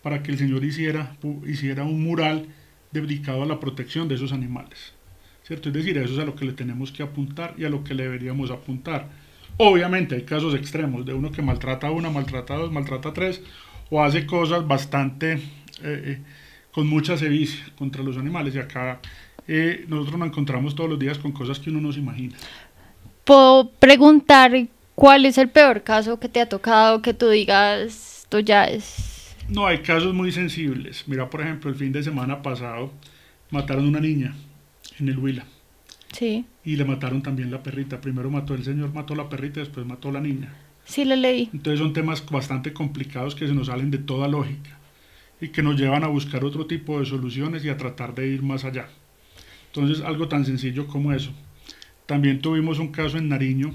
para que el señor hiciera, hiciera un mural dedicado a la protección de esos animales. ¿Cierto? Es decir, eso es a lo que le tenemos que apuntar y a lo que le deberíamos apuntar. Obviamente hay casos extremos de uno que maltrata a una, maltrata a dos, maltrata a tres o hace cosas bastante eh, eh, con mucha sevicia contra los animales y acá eh, nosotros nos encontramos todos los días con cosas que uno no se imagina. Puedo preguntar cuál es el peor caso que te ha tocado que tú digas, esto ya es... No, hay casos muy sensibles. Mira, por ejemplo, el fin de semana pasado mataron a una niña en el Huila. Sí. Y le mataron también la perrita. Primero mató el señor, mató la perrita, después mató la niña. Sí, le leí. Entonces son temas bastante complicados que se nos salen de toda lógica y que nos llevan a buscar otro tipo de soluciones y a tratar de ir más allá. Entonces, algo tan sencillo como eso. También tuvimos un caso en Nariño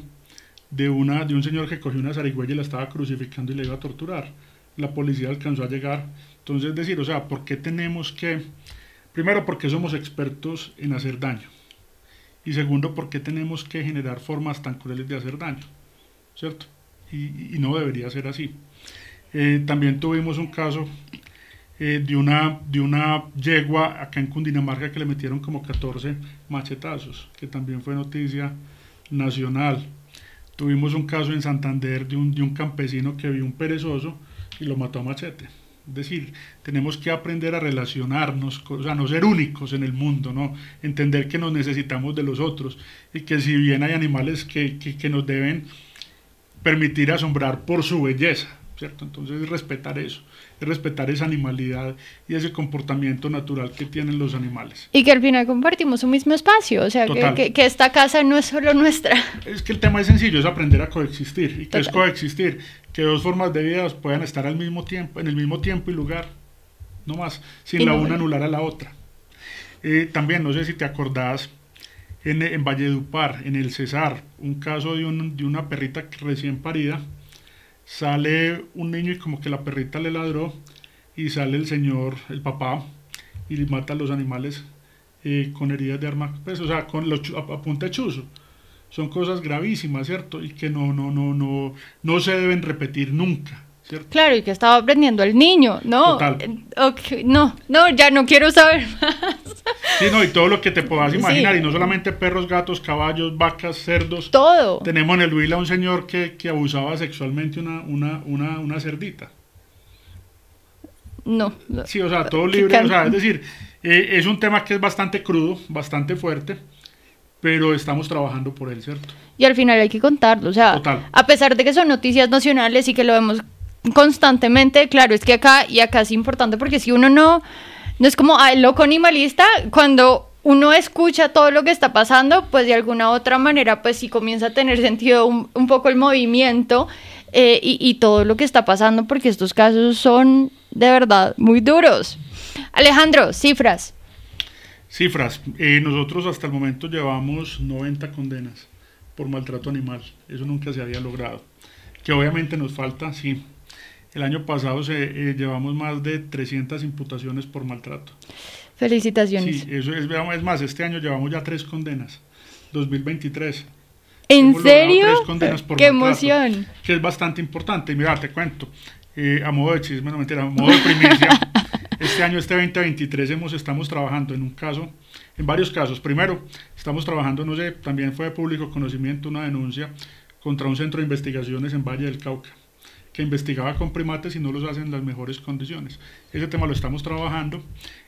de, una, de un señor que cogió una zarigüeya y la estaba crucificando y le iba a torturar. La policía alcanzó a llegar. Entonces, es decir, o sea, ¿por qué tenemos que... Primero, porque somos expertos en hacer daño. Y segundo, ¿por qué tenemos que generar formas tan crueles de hacer daño? ¿Cierto? Y, no debería ser así. Eh, también tuvimos un caso eh, de, una, de una yegua acá en Cundinamarca que le metieron como 14 machetazos, que también fue noticia nacional. Tuvimos un caso en Santander de un, de un campesino que vio un perezoso y lo mató a machete. Es decir, tenemos que aprender a relacionarnos, sea, no ser únicos en el mundo, ¿no? Entender que nos necesitamos de los otros y que si bien hay animales que, que, que nos deben permitir asombrar por su belleza, ¿cierto? Entonces, respetar eso respetar esa animalidad y ese comportamiento natural que tienen los animales. Y que al final compartimos un mismo espacio, o sea, que, que, esta casa no es solo nuestra. Es que el tema es sencillo, es aprender a coexistir. ¿Y que es coexistir? Que dos formas de vida puedan estar al mismo tiempo, en el mismo tiempo y lugar, no más, sin la una anular a la otra. Eh, también, no sé si te acordás, en, en Valledupar, en el Cesar, un caso de, un, de una perrita recién parida, sale un niño y como que la perrita le ladró y sale el señor, el papá, y mata a los animales eh, con heridas de arma, pues, o sea, con los, a, punta de chuzo. Son cosas gravísimas, ¿cierto? Y que no, no, no, no, no se deben repetir nunca. ¿cierto? Claro, y que estaba aprendiendo el niño, ¿no? no, no, ya no quiero saber más. Sí, no, y todo lo que te puedas imaginar, y no solamente perros, gatos, caballos, vacas, cerdos. Todo. Tenemos en el Huila un señor que, que abusaba sexualmente una, una, una, una cerdita. No. Sí, o sea, todo libre, o sea, es decir, eh, es un tema que es bastante crudo, bastante fuerte, pero estamos trabajando por él, ¿cierto? Y al final hay que contarlo, o sea, a pesar de que son noticias nacionales y que lo vemos constantemente, claro, es que acá, y acá es importante porque si uno no no es como el loco animalista, cuando uno escucha todo lo que está pasando, pues de alguna u otra manera, pues sí comienza a tener sentido un, poco el movimiento eh, y, todo lo que está pasando, porque estos casos son de verdad muy duros. Alejandro, cifras. Cifras. Eh, nosotros hasta el momento llevamos 90 condenas por maltrato animal. Eso nunca se había logrado. Que obviamente nos falta, sí, el año pasado se, eh, llevamos más de 300 imputaciones por maltrato. Felicitaciones. Sí, eso es, es más, este año llevamos ya tres condenas, 2023. ¿En serio? Tres condenas por ¡Qué emoción! Que es bastante importante. Mira, te cuento, eh, a modo de chisme, no mentira, a modo de primicia, este año, este 2023, hemos, estamos trabajando en un caso, en varios casos. Primero, estamos trabajando, no sé, también fue de público conocimiento una denuncia contra un centro de investigaciones en Valle del Cauca que investigaba con primates y no los hace en las mejores condiciones. Ese tema lo estamos trabajando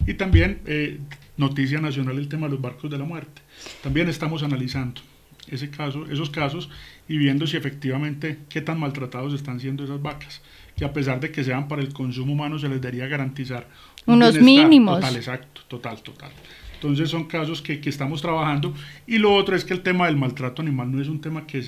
y también eh, noticia nacional el tema de los barcos de la muerte. También estamos analizando ese caso, esos casos y viendo si efectivamente qué tan maltratados están siendo esas vacas, que a pesar de que sean para el consumo humano se les debería garantizar unos mínimos. Total, exacto, total, total. Entonces son casos que, que, estamos trabajando y lo otro es que el tema del maltrato animal no es un tema que,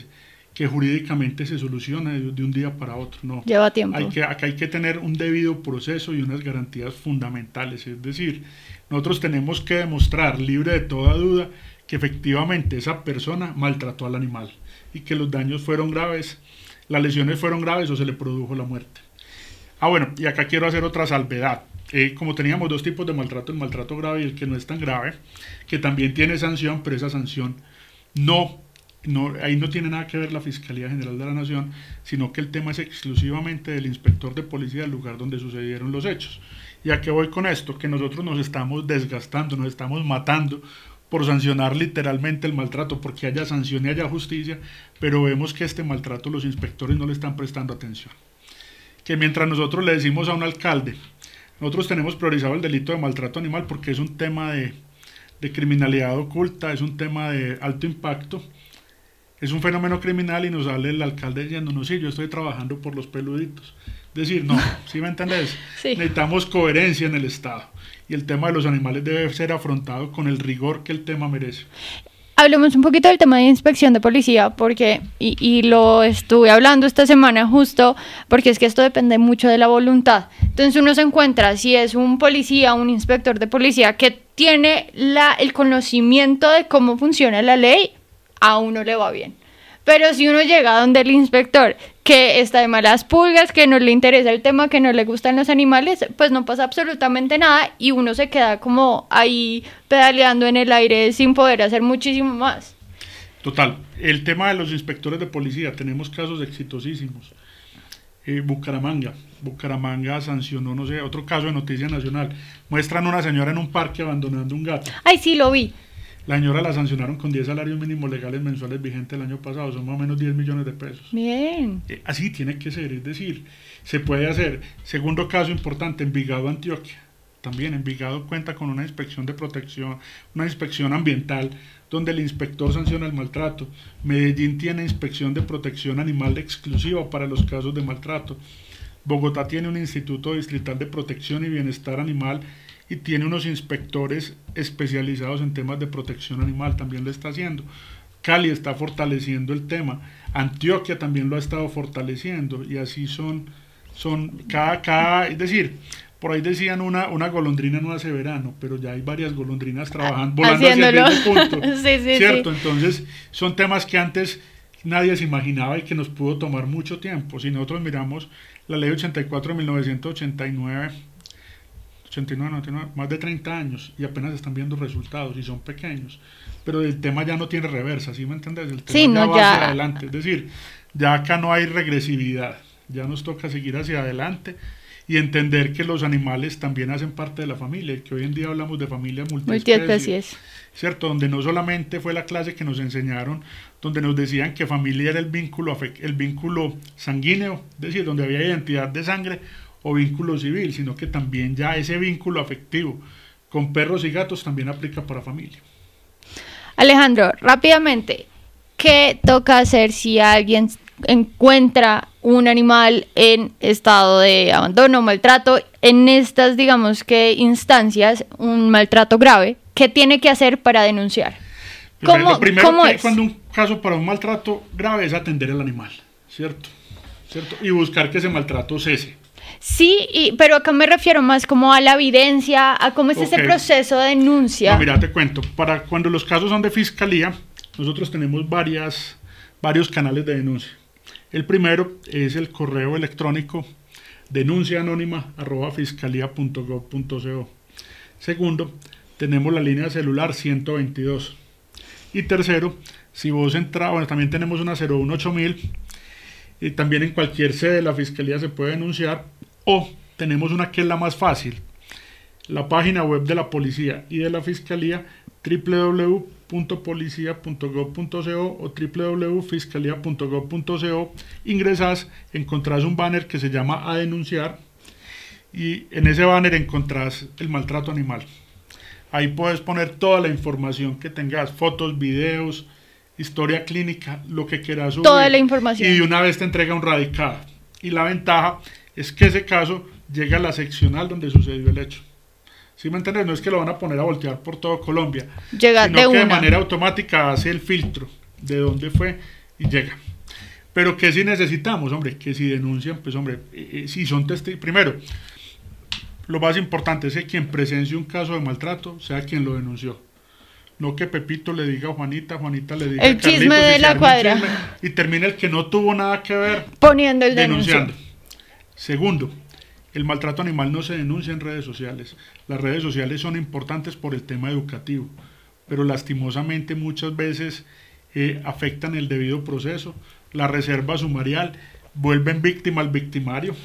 que jurídicamente se soluciona de, de, un día para otro, no. Lleva tiempo. Hay que, acá hay que tener un debido proceso y unas garantías fundamentales, es decir, nosotros tenemos que demostrar libre de toda duda que efectivamente esa persona maltrató al animal y que los daños fueron graves, las lesiones fueron graves o se le produjo la muerte. Ah, bueno, y acá quiero hacer otra salvedad. Eh, como teníamos dos tipos de maltrato, el maltrato grave y el que no es tan grave, que también tiene sanción, pero esa sanción no, no, ahí no tiene nada que ver la Fiscalía General de la Nación, sino que el tema es exclusivamente del inspector de policía del lugar donde sucedieron los hechos. ¿Y a voy con esto? Que nosotros nos estamos desgastando, nos estamos matando por sancionar literalmente el maltrato, porque haya sanción y haya justicia, pero vemos que este maltrato los inspectores no le están prestando atención. Que mientras nosotros le decimos a un alcalde, nosotros tenemos priorizado el delito de maltrato animal porque es un tema de, de criminalidad oculta, es un tema de alto impacto, es un fenómeno criminal y nos sale el alcalde diciendo, no, sí, yo estoy trabajando por los peluditos. Decir, no, ¿sí me entendés? Sí. Necesitamos coherencia en el Estado y el tema de los animales debe ser afrontado con el rigor que el tema merece. Hablemos un poquito del tema de inspección de policía, porque, y, y, lo estuve hablando esta semana justo, porque es que esto depende mucho de la voluntad. Entonces uno se encuentra, si es un policía, un inspector de policía que tiene la, el conocimiento de cómo funciona la ley, a uno le va bien. Pero si uno llega donde el inspector, que está de malas pulgas, que no le interesa el tema, que no le gustan los animales, pues no pasa absolutamente nada y uno se queda como ahí pedaleando en el aire sin poder hacer muchísimo más. Total, el tema de los inspectores de policía, tenemos casos exitosísimos. Eh, Bucaramanga, Bucaramanga sancionó, no sé, otro caso de noticia nacional. Muestran una señora en un parque abandonando un gato. Ay, sí, lo vi. La señora la sancionaron con 10 salarios mínimos legales mensuales vigentes el año pasado, son más o menos 10 millones de pesos. Bien. Eh, así tiene que ser, es decir, se puede hacer. Segundo caso importante, Envigado, Antioquia. También Envigado cuenta con una inspección de protección, una inspección ambiental, donde el inspector sanciona el maltrato. Medellín tiene inspección de protección animal exclusiva para los casos de maltrato. Bogotá tiene un instituto distrital de protección y bienestar animal y tiene unos inspectores especializados en temas de protección animal, también lo está haciendo. Cali está fortaleciendo el tema, Antioquia también lo ha estado fortaleciendo y así son, son cada, cada, es decir, por ahí decían una, una golondrina no hace verano, pero ya hay varias golondrinas trabajando, volando Haciéndolo. hacia el mismo punto, sí, sí, ¿cierto? sí. Entonces son temas que antes nadie se imaginaba y que nos pudo tomar mucho tiempo. Si nosotros miramos la ley 84 de 1989, 89, 99, más de 30 años y apenas están viendo resultados y son pequeños. Pero el tema ya no tiene reversa, ¿sí me entiendes? El tema Sí, ya no, va ya- hacia adelante. Es decir, ya acá no hay regresividad, ya nos toca seguir hacia adelante y entender que los animales también hacen parte de la familia, que hoy en día hablamos de familia multiespecie. Multiespecies. ¿cierto? Donde no solamente fue la clase que nos enseñaron, donde nos decían que familia era el vínculo, el vínculo sanguíneo, es decir, donde había identidad de sangre o vínculo civil, sino que también ya ese vínculo afectivo con perros y gatos también aplica para familia. Alejandro, rápidamente, ¿qué toca hacer si alguien encuentra un animal en estado de abandono, maltrato, en estas, digamos que, instancias, un maltrato grave? ¿Qué tiene que hacer para denunciar? Primero- ¿Cómo- lo primero cómo que es? cuando un caso para un maltrato grave es atender al animal, ¿cierto? ¿Cierto? Y buscar que ese maltrato cese. Sí, y- pero acá me refiero más como a la evidencia, a cómo es ese proceso de denuncia. No, mira, te cuento. Para cuando los casos son de fiscalía, nosotros tenemos varias, varios canales de denuncia. El primero es el correo electrónico denuncia anónima arroba fiscalía.gov.co. Segundo, tenemos la línea celular 122. Y tercero, si vos entras, bueno, también tenemos una 018000 y también en cualquier sede de la fiscalía se puede denunciar o tenemos una que es la más fácil, la página web de la policía y de la fiscalía www.policia.gov.co o www.fiscalía.gov.co ingresas, encontrás un banner que se llama a denunciar y en ese banner encontrás el maltrato animal. Ahí puedes poner toda la información que tengas, fotos, videos, historia clínica, lo que quieras subir. Toda la información. Y de una vez te entrega un radicado. Y la ventaja es que ese caso llega a la seccional donde sucedió el hecho. ¿Sí me entiendes? No es que lo van a poner a voltear por todo Colombia. Llega sino que de manera automática hace el filtro de dónde fue y llega. Pero que si necesitamos, hombre, que si denuncian, pues hombre, eh, eh, si son testigos, primero, lo más importante es que quien presencie un caso de maltrato sea quien lo denunció. No que Pepito le diga a Juanita, Juanita le diga el chisme de la cuadra. y termina el que no tuvo nada que ver poniendo el denunciando. Segundo, el maltrato animal no se denuncia en redes sociales. Las redes sociales son importantes por el tema educativo, pero lastimosamente muchas veces eh, afectan el debido proceso, la reserva sumarial, vuelven víctima al victimario.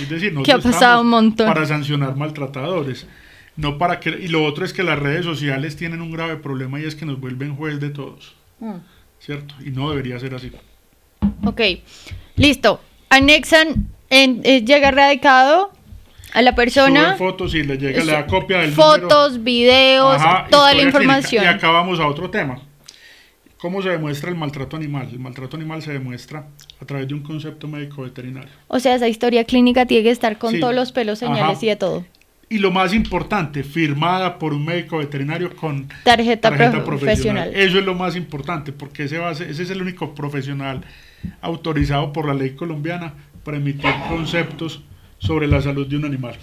Es decir, no ha pasado un montón. para sancionar maltratadores. No para que, y lo otro es que las redes sociales tienen un grave problema y es que nos vuelven juez de todos. Mm. ¿Cierto? Y no debería ser así. Ok, listo. Anexan eh, llega radicado a la persona. Sube fotos y le llega la copia del Fotos, videos, toda la información. Y acabamos a otro tema. ¿Cómo se demuestra el maltrato animal? El maltrato animal se demuestra a través de un concepto médico veterinario. O sea, esa historia clínica tiene que estar con todos los pelos, señales y de todo. Y lo más importante, firmada por un médico veterinario con tarjeta, profesional. Eso es lo más importante, porque ese, ese es el único profesional autorizado por la ley colombiana para emitir conceptos sobre la salud de un animal.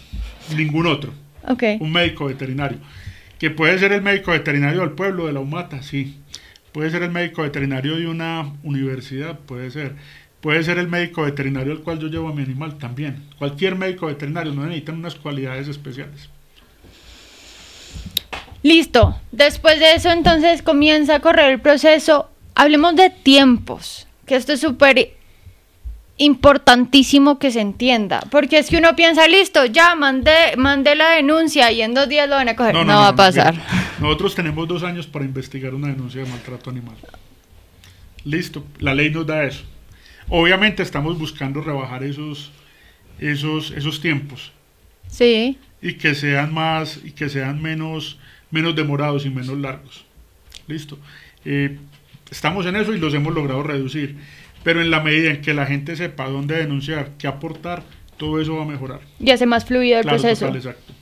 Ningún otro. Un médico veterinario. Que puede ser el médico veterinario del pueblo, de la humata, sí. Puede ser el médico veterinario de una universidad, puede ser. Puede ser el médico veterinario al cual yo llevo a mi animal también. Cualquier médico veterinario no necesita unas cualidades especiales. Listo. Después de eso entonces comienza a correr el proceso. Hablemos de tiempos, que esto es súper importantísimo que se entienda, porque es que uno piensa, listo, ya mandé, mandé la denuncia y en dos días lo van a coger. No, va a pasar. nosotros tenemos dos años para investigar una denuncia de maltrato animal. Listo, la ley nos da eso. Obviamente estamos buscando rebajar esos, esos, esos tiempos. Sí. Y que sean más, y que sean menos, menos demorados y menos largos. Listo. Eh, estamos en eso y los hemos logrado reducir pero en la medida en que la gente sepa dónde denunciar, qué aportar, todo eso va a mejorar. Y hace más fluido el proceso. Total, exacto.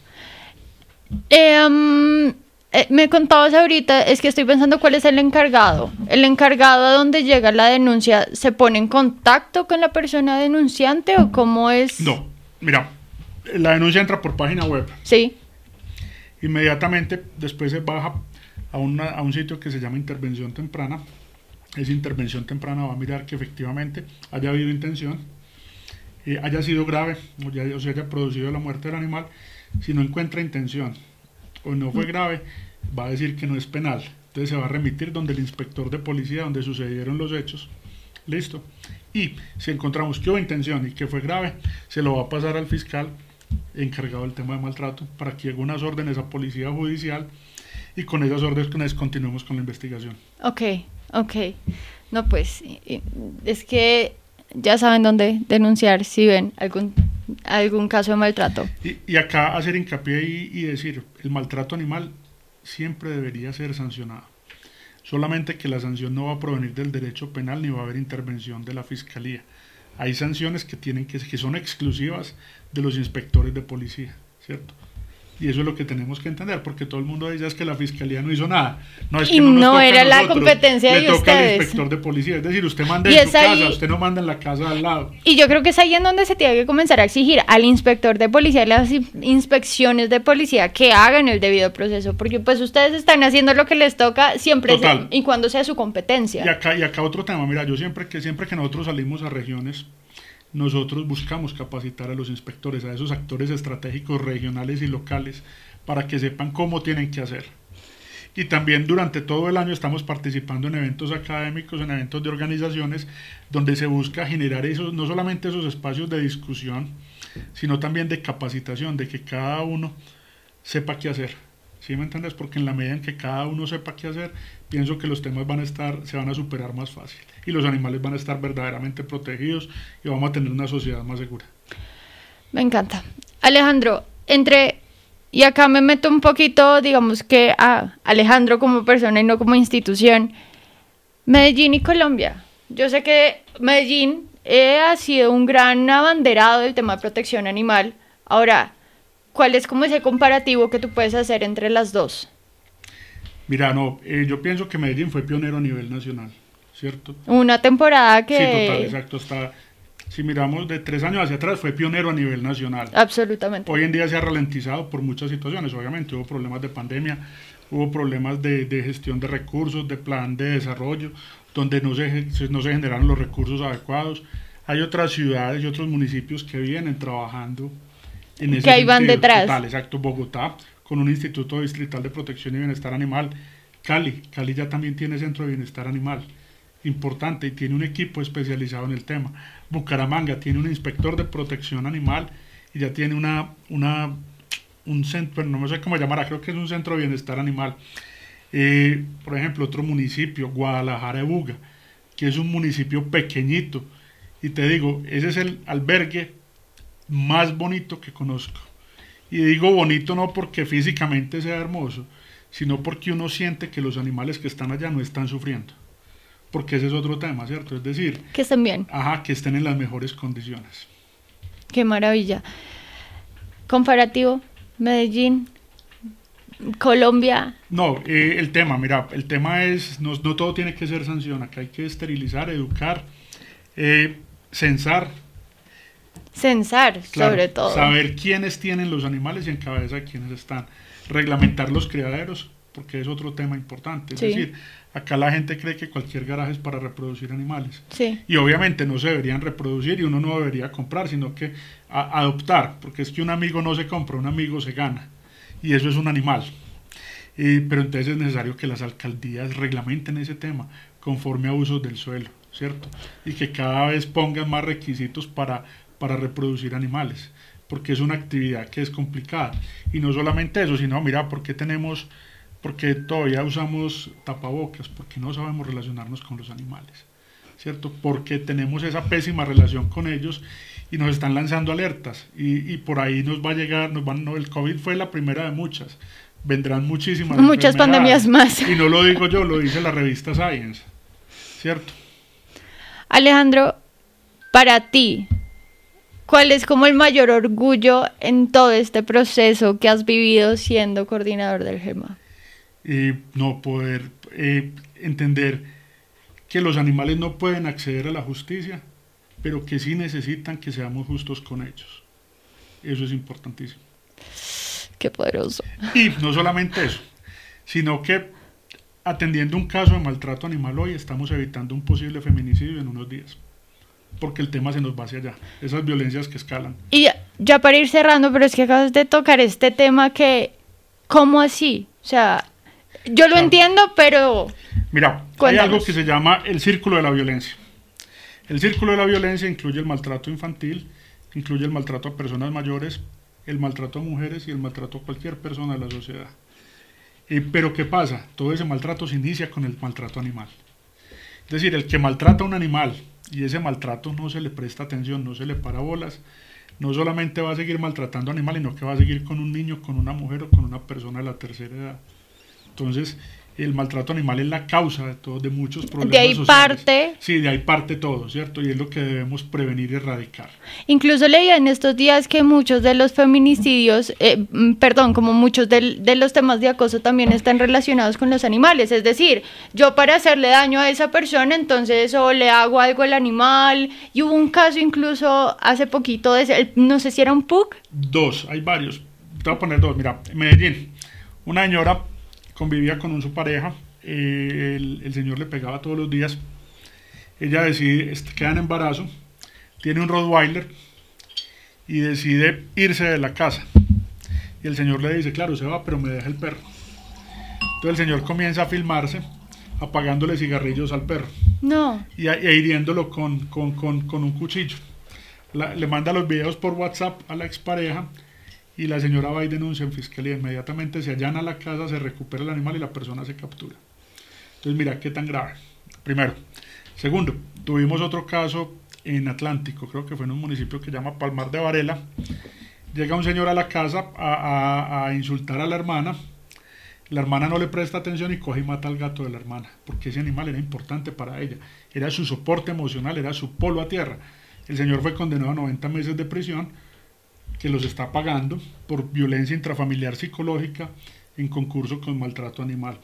Em, eh, me contabas ahorita, es que estoy pensando cuál es el encargado. ¿El encargado a donde llega la denuncia se pone en contacto con la persona denunciante o cómo es? No, mira, la denuncia entra por página web. Sí. Inmediatamente después se baja a, a un sitio que se llama intervención temprana esa intervención temprana va a mirar que efectivamente haya habido intención, eh, haya sido grave o, ya, se haya producido la muerte del animal. Si no encuentra intención o no fue grave, va a decir que no es penal. Entonces se va a remitir donde el inspector de policía, donde sucedieron los hechos. Listo. Y si encontramos que hubo intención y que fue grave, se lo va a pasar al fiscal encargado del tema de maltrato para que llegue unas órdenes a policía judicial y con esas órdenes continuemos con la investigación. Ok, Ok, no pues, es que ya saben dónde denunciar si ven algún, algún caso de maltrato. Y, acá hacer hincapié y, decir, el maltrato animal siempre debería ser sancionado. Solamente que la sanción no va a provenir del derecho penal ni va a haber intervención de la fiscalía. Hay sanciones que tienen que, que son exclusivas de los inspectores de policía, ¿cierto? Y eso es lo que tenemos que entender, porque todo el mundo dice es que la fiscalía no hizo nada. No es que y no, era la competencia le toca al inspector de policía. Es decir, usted manda en su casa, usted no manda en la casa al lado. Y yo creo que es ahí en donde se tiene que comenzar a exigir al inspector de policía y las inspecciones de policía que hagan el debido proceso, porque pues ustedes están haciendo lo que les toca siempre y cuando sea su competencia. Y acá, y acá otro tema, mira, yo siempre que, siempre que nosotros salimos a regiones, nosotros buscamos capacitar a los inspectores, a esos actores estratégicos regionales y locales, para que sepan cómo tienen que hacer. Y también durante todo el año estamos participando en eventos académicos, en eventos de organizaciones, donde se busca generar esos, no solamente esos espacios de discusión, sino también de capacitación, de que cada uno sepa qué hacer. ¿Sí me entiendes? Porque en la medida en que cada uno sepa qué hacer, pienso que los temas van a estar, se van a superar más fácil y los animales van a estar verdaderamente protegidos y vamos a tener una sociedad más segura. Me encanta. Alejandro, entre, y acá me meto un poquito, digamos que a Alejandro como persona y no como institución, Medellín y Colombia. Yo sé que Medellín eh, ha sido un gran abanderado del tema de protección animal. Ahora, ¿cuál es como ese comparativo que tú puedes hacer entre las dos? Mira, no, eh, yo pienso que Medellín fue pionero a nivel nacional, ¿cierto? Una temporada que... Sí, total, exacto. Está, si miramos de tres años hacia atrás, fue pionero a nivel nacional. Absolutamente. Hoy en día se ha ralentizado por muchas situaciones, obviamente. Hubo problemas de pandemia, hubo problemas de, de gestión de recursos, de plan de desarrollo, donde no se, no se generaron los recursos adecuados. Hay otras ciudades y otros municipios que vienen trabajando en ese Que ahí van detrás. Total, exacto. Bogotá, con un Instituto Distrital de Protección y Bienestar Animal. Cali, Cali ya también tiene Centro de Bienestar Animal importante y tiene un equipo especializado en el tema. Bucaramanga tiene un inspector de protección animal y ya tiene una, una un centro, no sé cómo llamará, creo que es un centro de bienestar animal. Eh, por ejemplo, otro municipio, Guadalajara de Buga, que es un municipio pequeñito. Y te digo, ese es el albergue más bonito que conozco. Y digo bonito no porque físicamente sea hermoso, sino porque uno siente que los animales que están allá no están sufriendo porque ese es otro tema, ¿cierto? Es decir, que estén bien. Ajá, que estén en las mejores condiciones. Qué maravilla. Comparativo, Medellín, Colombia. No, eh, el tema, mira, el tema es, no, no, todo tiene que ser sanción, acá hay que esterilizar, educar, eh, censar. Censar, sobre todo. Saber quiénes tienen los animales y en cabeza quiénes están. Reglamentar los criaderos, porque es otro tema importante. Es decir, Acá la gente cree que cualquier garaje es para reproducir animales. Sí. Y obviamente no se deberían reproducir y uno no debería comprar, sino que adoptar, porque es que un amigo no se compra, un amigo se gana. Y eso es un animal. pero entonces es necesario que las alcaldías reglamenten ese tema conforme a usos del suelo, ¿cierto? Y que cada vez pongan más requisitos para, para reproducir animales, porque es una actividad que es complicada. Y no solamente eso, sino, mira, ¿por qué tenemos porque todavía usamos tapabocas, porque no sabemos relacionarnos con los animales, ¿cierto? Porque tenemos esa pésima relación con ellos y nos están lanzando alertas y, y por ahí nos va a llegar, nos van, no, el COVID fue la primera de muchas, vendrán muchísimas. Muchas pandemias más. Y no lo digo yo, lo dice la revista Science, ¿cierto? Alejandro, para ti, ¿cuál es como el mayor orgullo en todo este proceso que has vivido siendo coordinador del GEMA? no poder eh, entender que los animales no pueden acceder a la justicia, pero que sí necesitan que seamos justos con ellos. Eso es importantísimo. Qué poderoso. Y no solamente eso, sino que atendiendo un caso de maltrato animal hoy estamos evitando un posible feminicidio en unos días. Porque el tema se nos va hacia allá, esas violencias que escalan. Y ya, ya para ir cerrando, pero es que acabas de tocar este tema que, ¿cómo así? O sea, yo lo entiendo, pero... Mira, hay algo que se llama el círculo de la violencia. El círculo de la violencia incluye el maltrato infantil, incluye el maltrato a personas mayores, el maltrato a mujeres y el maltrato a cualquier persona de la sociedad. pero ¿qué pasa? Todo ese maltrato se inicia con el maltrato animal. Es decir, el que maltrata a un animal y ese maltrato no se le presta atención, no se le para bolas, no solamente va a seguir maltratando animales, sino que va a seguir con un niño, con una mujer o con una persona de la tercera edad. Entonces, el maltrato animal es la causa de, todo, de muchos problemas. De ahí parte. Sí, de ahí parte todo, ¿cierto? Y es lo que debemos prevenir y erradicar. Incluso leía en estos días que muchos de los feminicidios, eh, mm, perdón, como muchos de, de, los temas de acoso también están relacionados con los animales. Es decir, yo para hacerle daño a esa persona, entonces o le hago algo al animal. Y hubo un caso incluso hace poquito, de, no sé si era un PUC. Dos, hay varios. Te voy a poner dos. Mira, Medellín, una señora convivía con su pareja, eh, el, señor le pegaba todos los días, ella decide, queda en embarazo, tiene un Rottweiler y decide irse de la casa. Y el señor le dice, claro, se va, pero me deja el perro. Entonces el señor comienza a filmarse apagándole cigarrillos al perro. No. Y, e hiriéndolo con, con, con, con un cuchillo. le manda los videos por WhatsApp a la expareja y la señora va y denuncia en fiscalía. Inmediatamente se allana la casa, se recupera el animal y la persona se captura. Entonces, mira qué tan grave. Primero. Segundo, tuvimos otro caso en Atlántico, creo que fue en un municipio que se llama Palmar de Varela. Llega un señor a la casa a, a insultar a la hermana. La hermana no le presta atención y coge y mata al gato de la hermana, porque ese animal era importante para ella. Era su soporte emocional, era su polo a tierra. El señor fue condenado a 90 meses de prisión que los está pagando por violencia intrafamiliar psicológica en concurso con maltrato animal.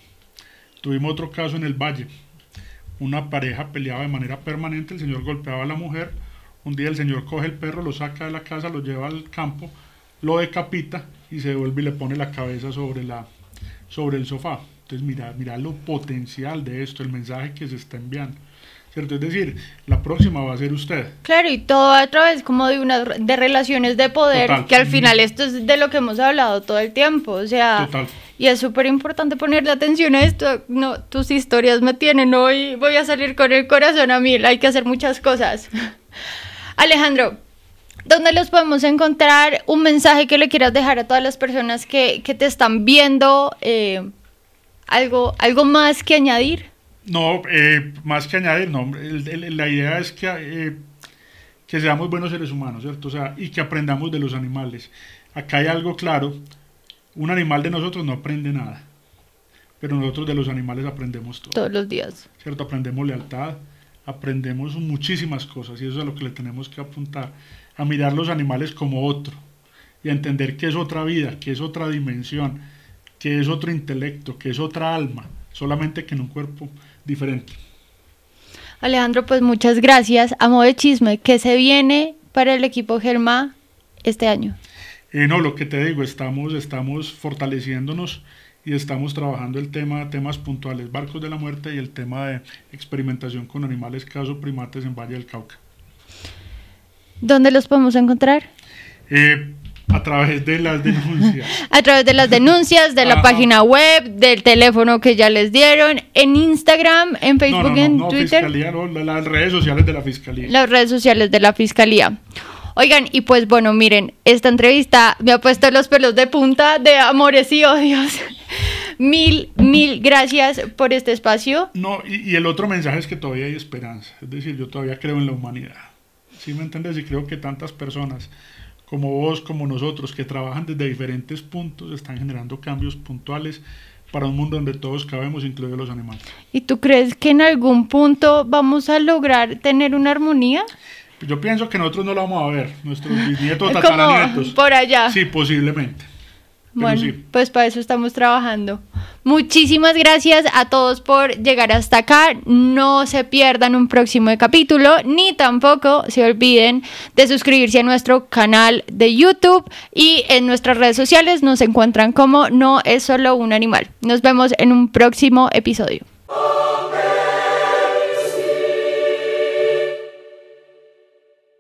Tuvimos otro caso en el Valle. Una pareja peleaba de manera permanente, el señor golpeaba a la mujer. Un día el señor coge el perro, lo saca de la casa, lo lleva al campo, lo decapita y se devuelve y le pone la cabeza sobre, la, sobre el sofá. Entonces mira, mira lo potencial de esto, el mensaje que se está enviando. Es decir, la próxima va a ser usted. Claro, y todo a través como de una de relaciones de poder, que al final esto es de lo que hemos hablado todo el tiempo, o sea, y es súper importante ponerle atención a esto, no, tus historias me tienen hoy, voy a salir con el corazón a mil, hay que hacer muchas cosas. Alejandro, ¿dónde los podemos encontrar? Un mensaje que le quieras dejar a todas las personas que, que te están viendo, eh, algo, algo más que añadir. No, eh, más que añadir, no, la idea es que, eh, que seamos buenos seres humanos, ¿cierto? O sea, y que aprendamos de los animales. Acá hay algo claro, un animal de nosotros no aprende nada, pero nosotros de los animales aprendemos todo. Todos los días. ¿Cierto? Aprendemos lealtad, aprendemos muchísimas cosas y eso es a lo que le tenemos que apuntar, a mirar los animales como otro y a entender que es otra vida, que es otra dimensión, que es otro intelecto, que es otra alma, solamente que en un cuerpo diferente. Alejandro, pues muchas gracias. A modo de chisme, ¿qué se viene para el equipo Germa este año? Eh, no, lo que te digo, estamos, estamos fortaleciéndonos y estamos trabajando el tema, temas puntuales, barcos de la muerte y el tema de experimentación con animales, caso primates en Valle del Cauca. ¿Dónde los podemos encontrar? Eh, a través de las denuncias. a través de las denuncias, de la página web, del teléfono que ya les dieron, en Instagram, en Facebook, en Twitter. Fiscalía, las redes sociales de la Fiscalía. Las redes sociales de la Fiscalía. Oigan, y pues bueno, miren, esta entrevista me ha puesto los pelos de punta de amores y odios. mil, mil gracias por este espacio. No, y, y, el otro mensaje es que todavía hay esperanza. Es decir, yo todavía creo en la humanidad. ¿Sí me entiendes? Y creo que tantas personas como vos, como nosotros, que trabajan desde diferentes puntos, están generando cambios puntuales para un mundo donde todos cabemos, incluidos los animales. ¿Y tú crees que en algún punto vamos a lograr tener una armonía? Yo pienso que nosotros no lo vamos a ver, nuestros bisnietos, tataranietos. Por allá. Sí, posiblemente. Bueno, pues para eso estamos trabajando. Muchísimas gracias a todos por llegar hasta acá. No se pierdan un próximo capítulo, ni tampoco se olviden de suscribirse a nuestro canal de YouTube y en nuestras redes sociales nos encuentran como No es solo un animal. Nos vemos en un próximo episodio.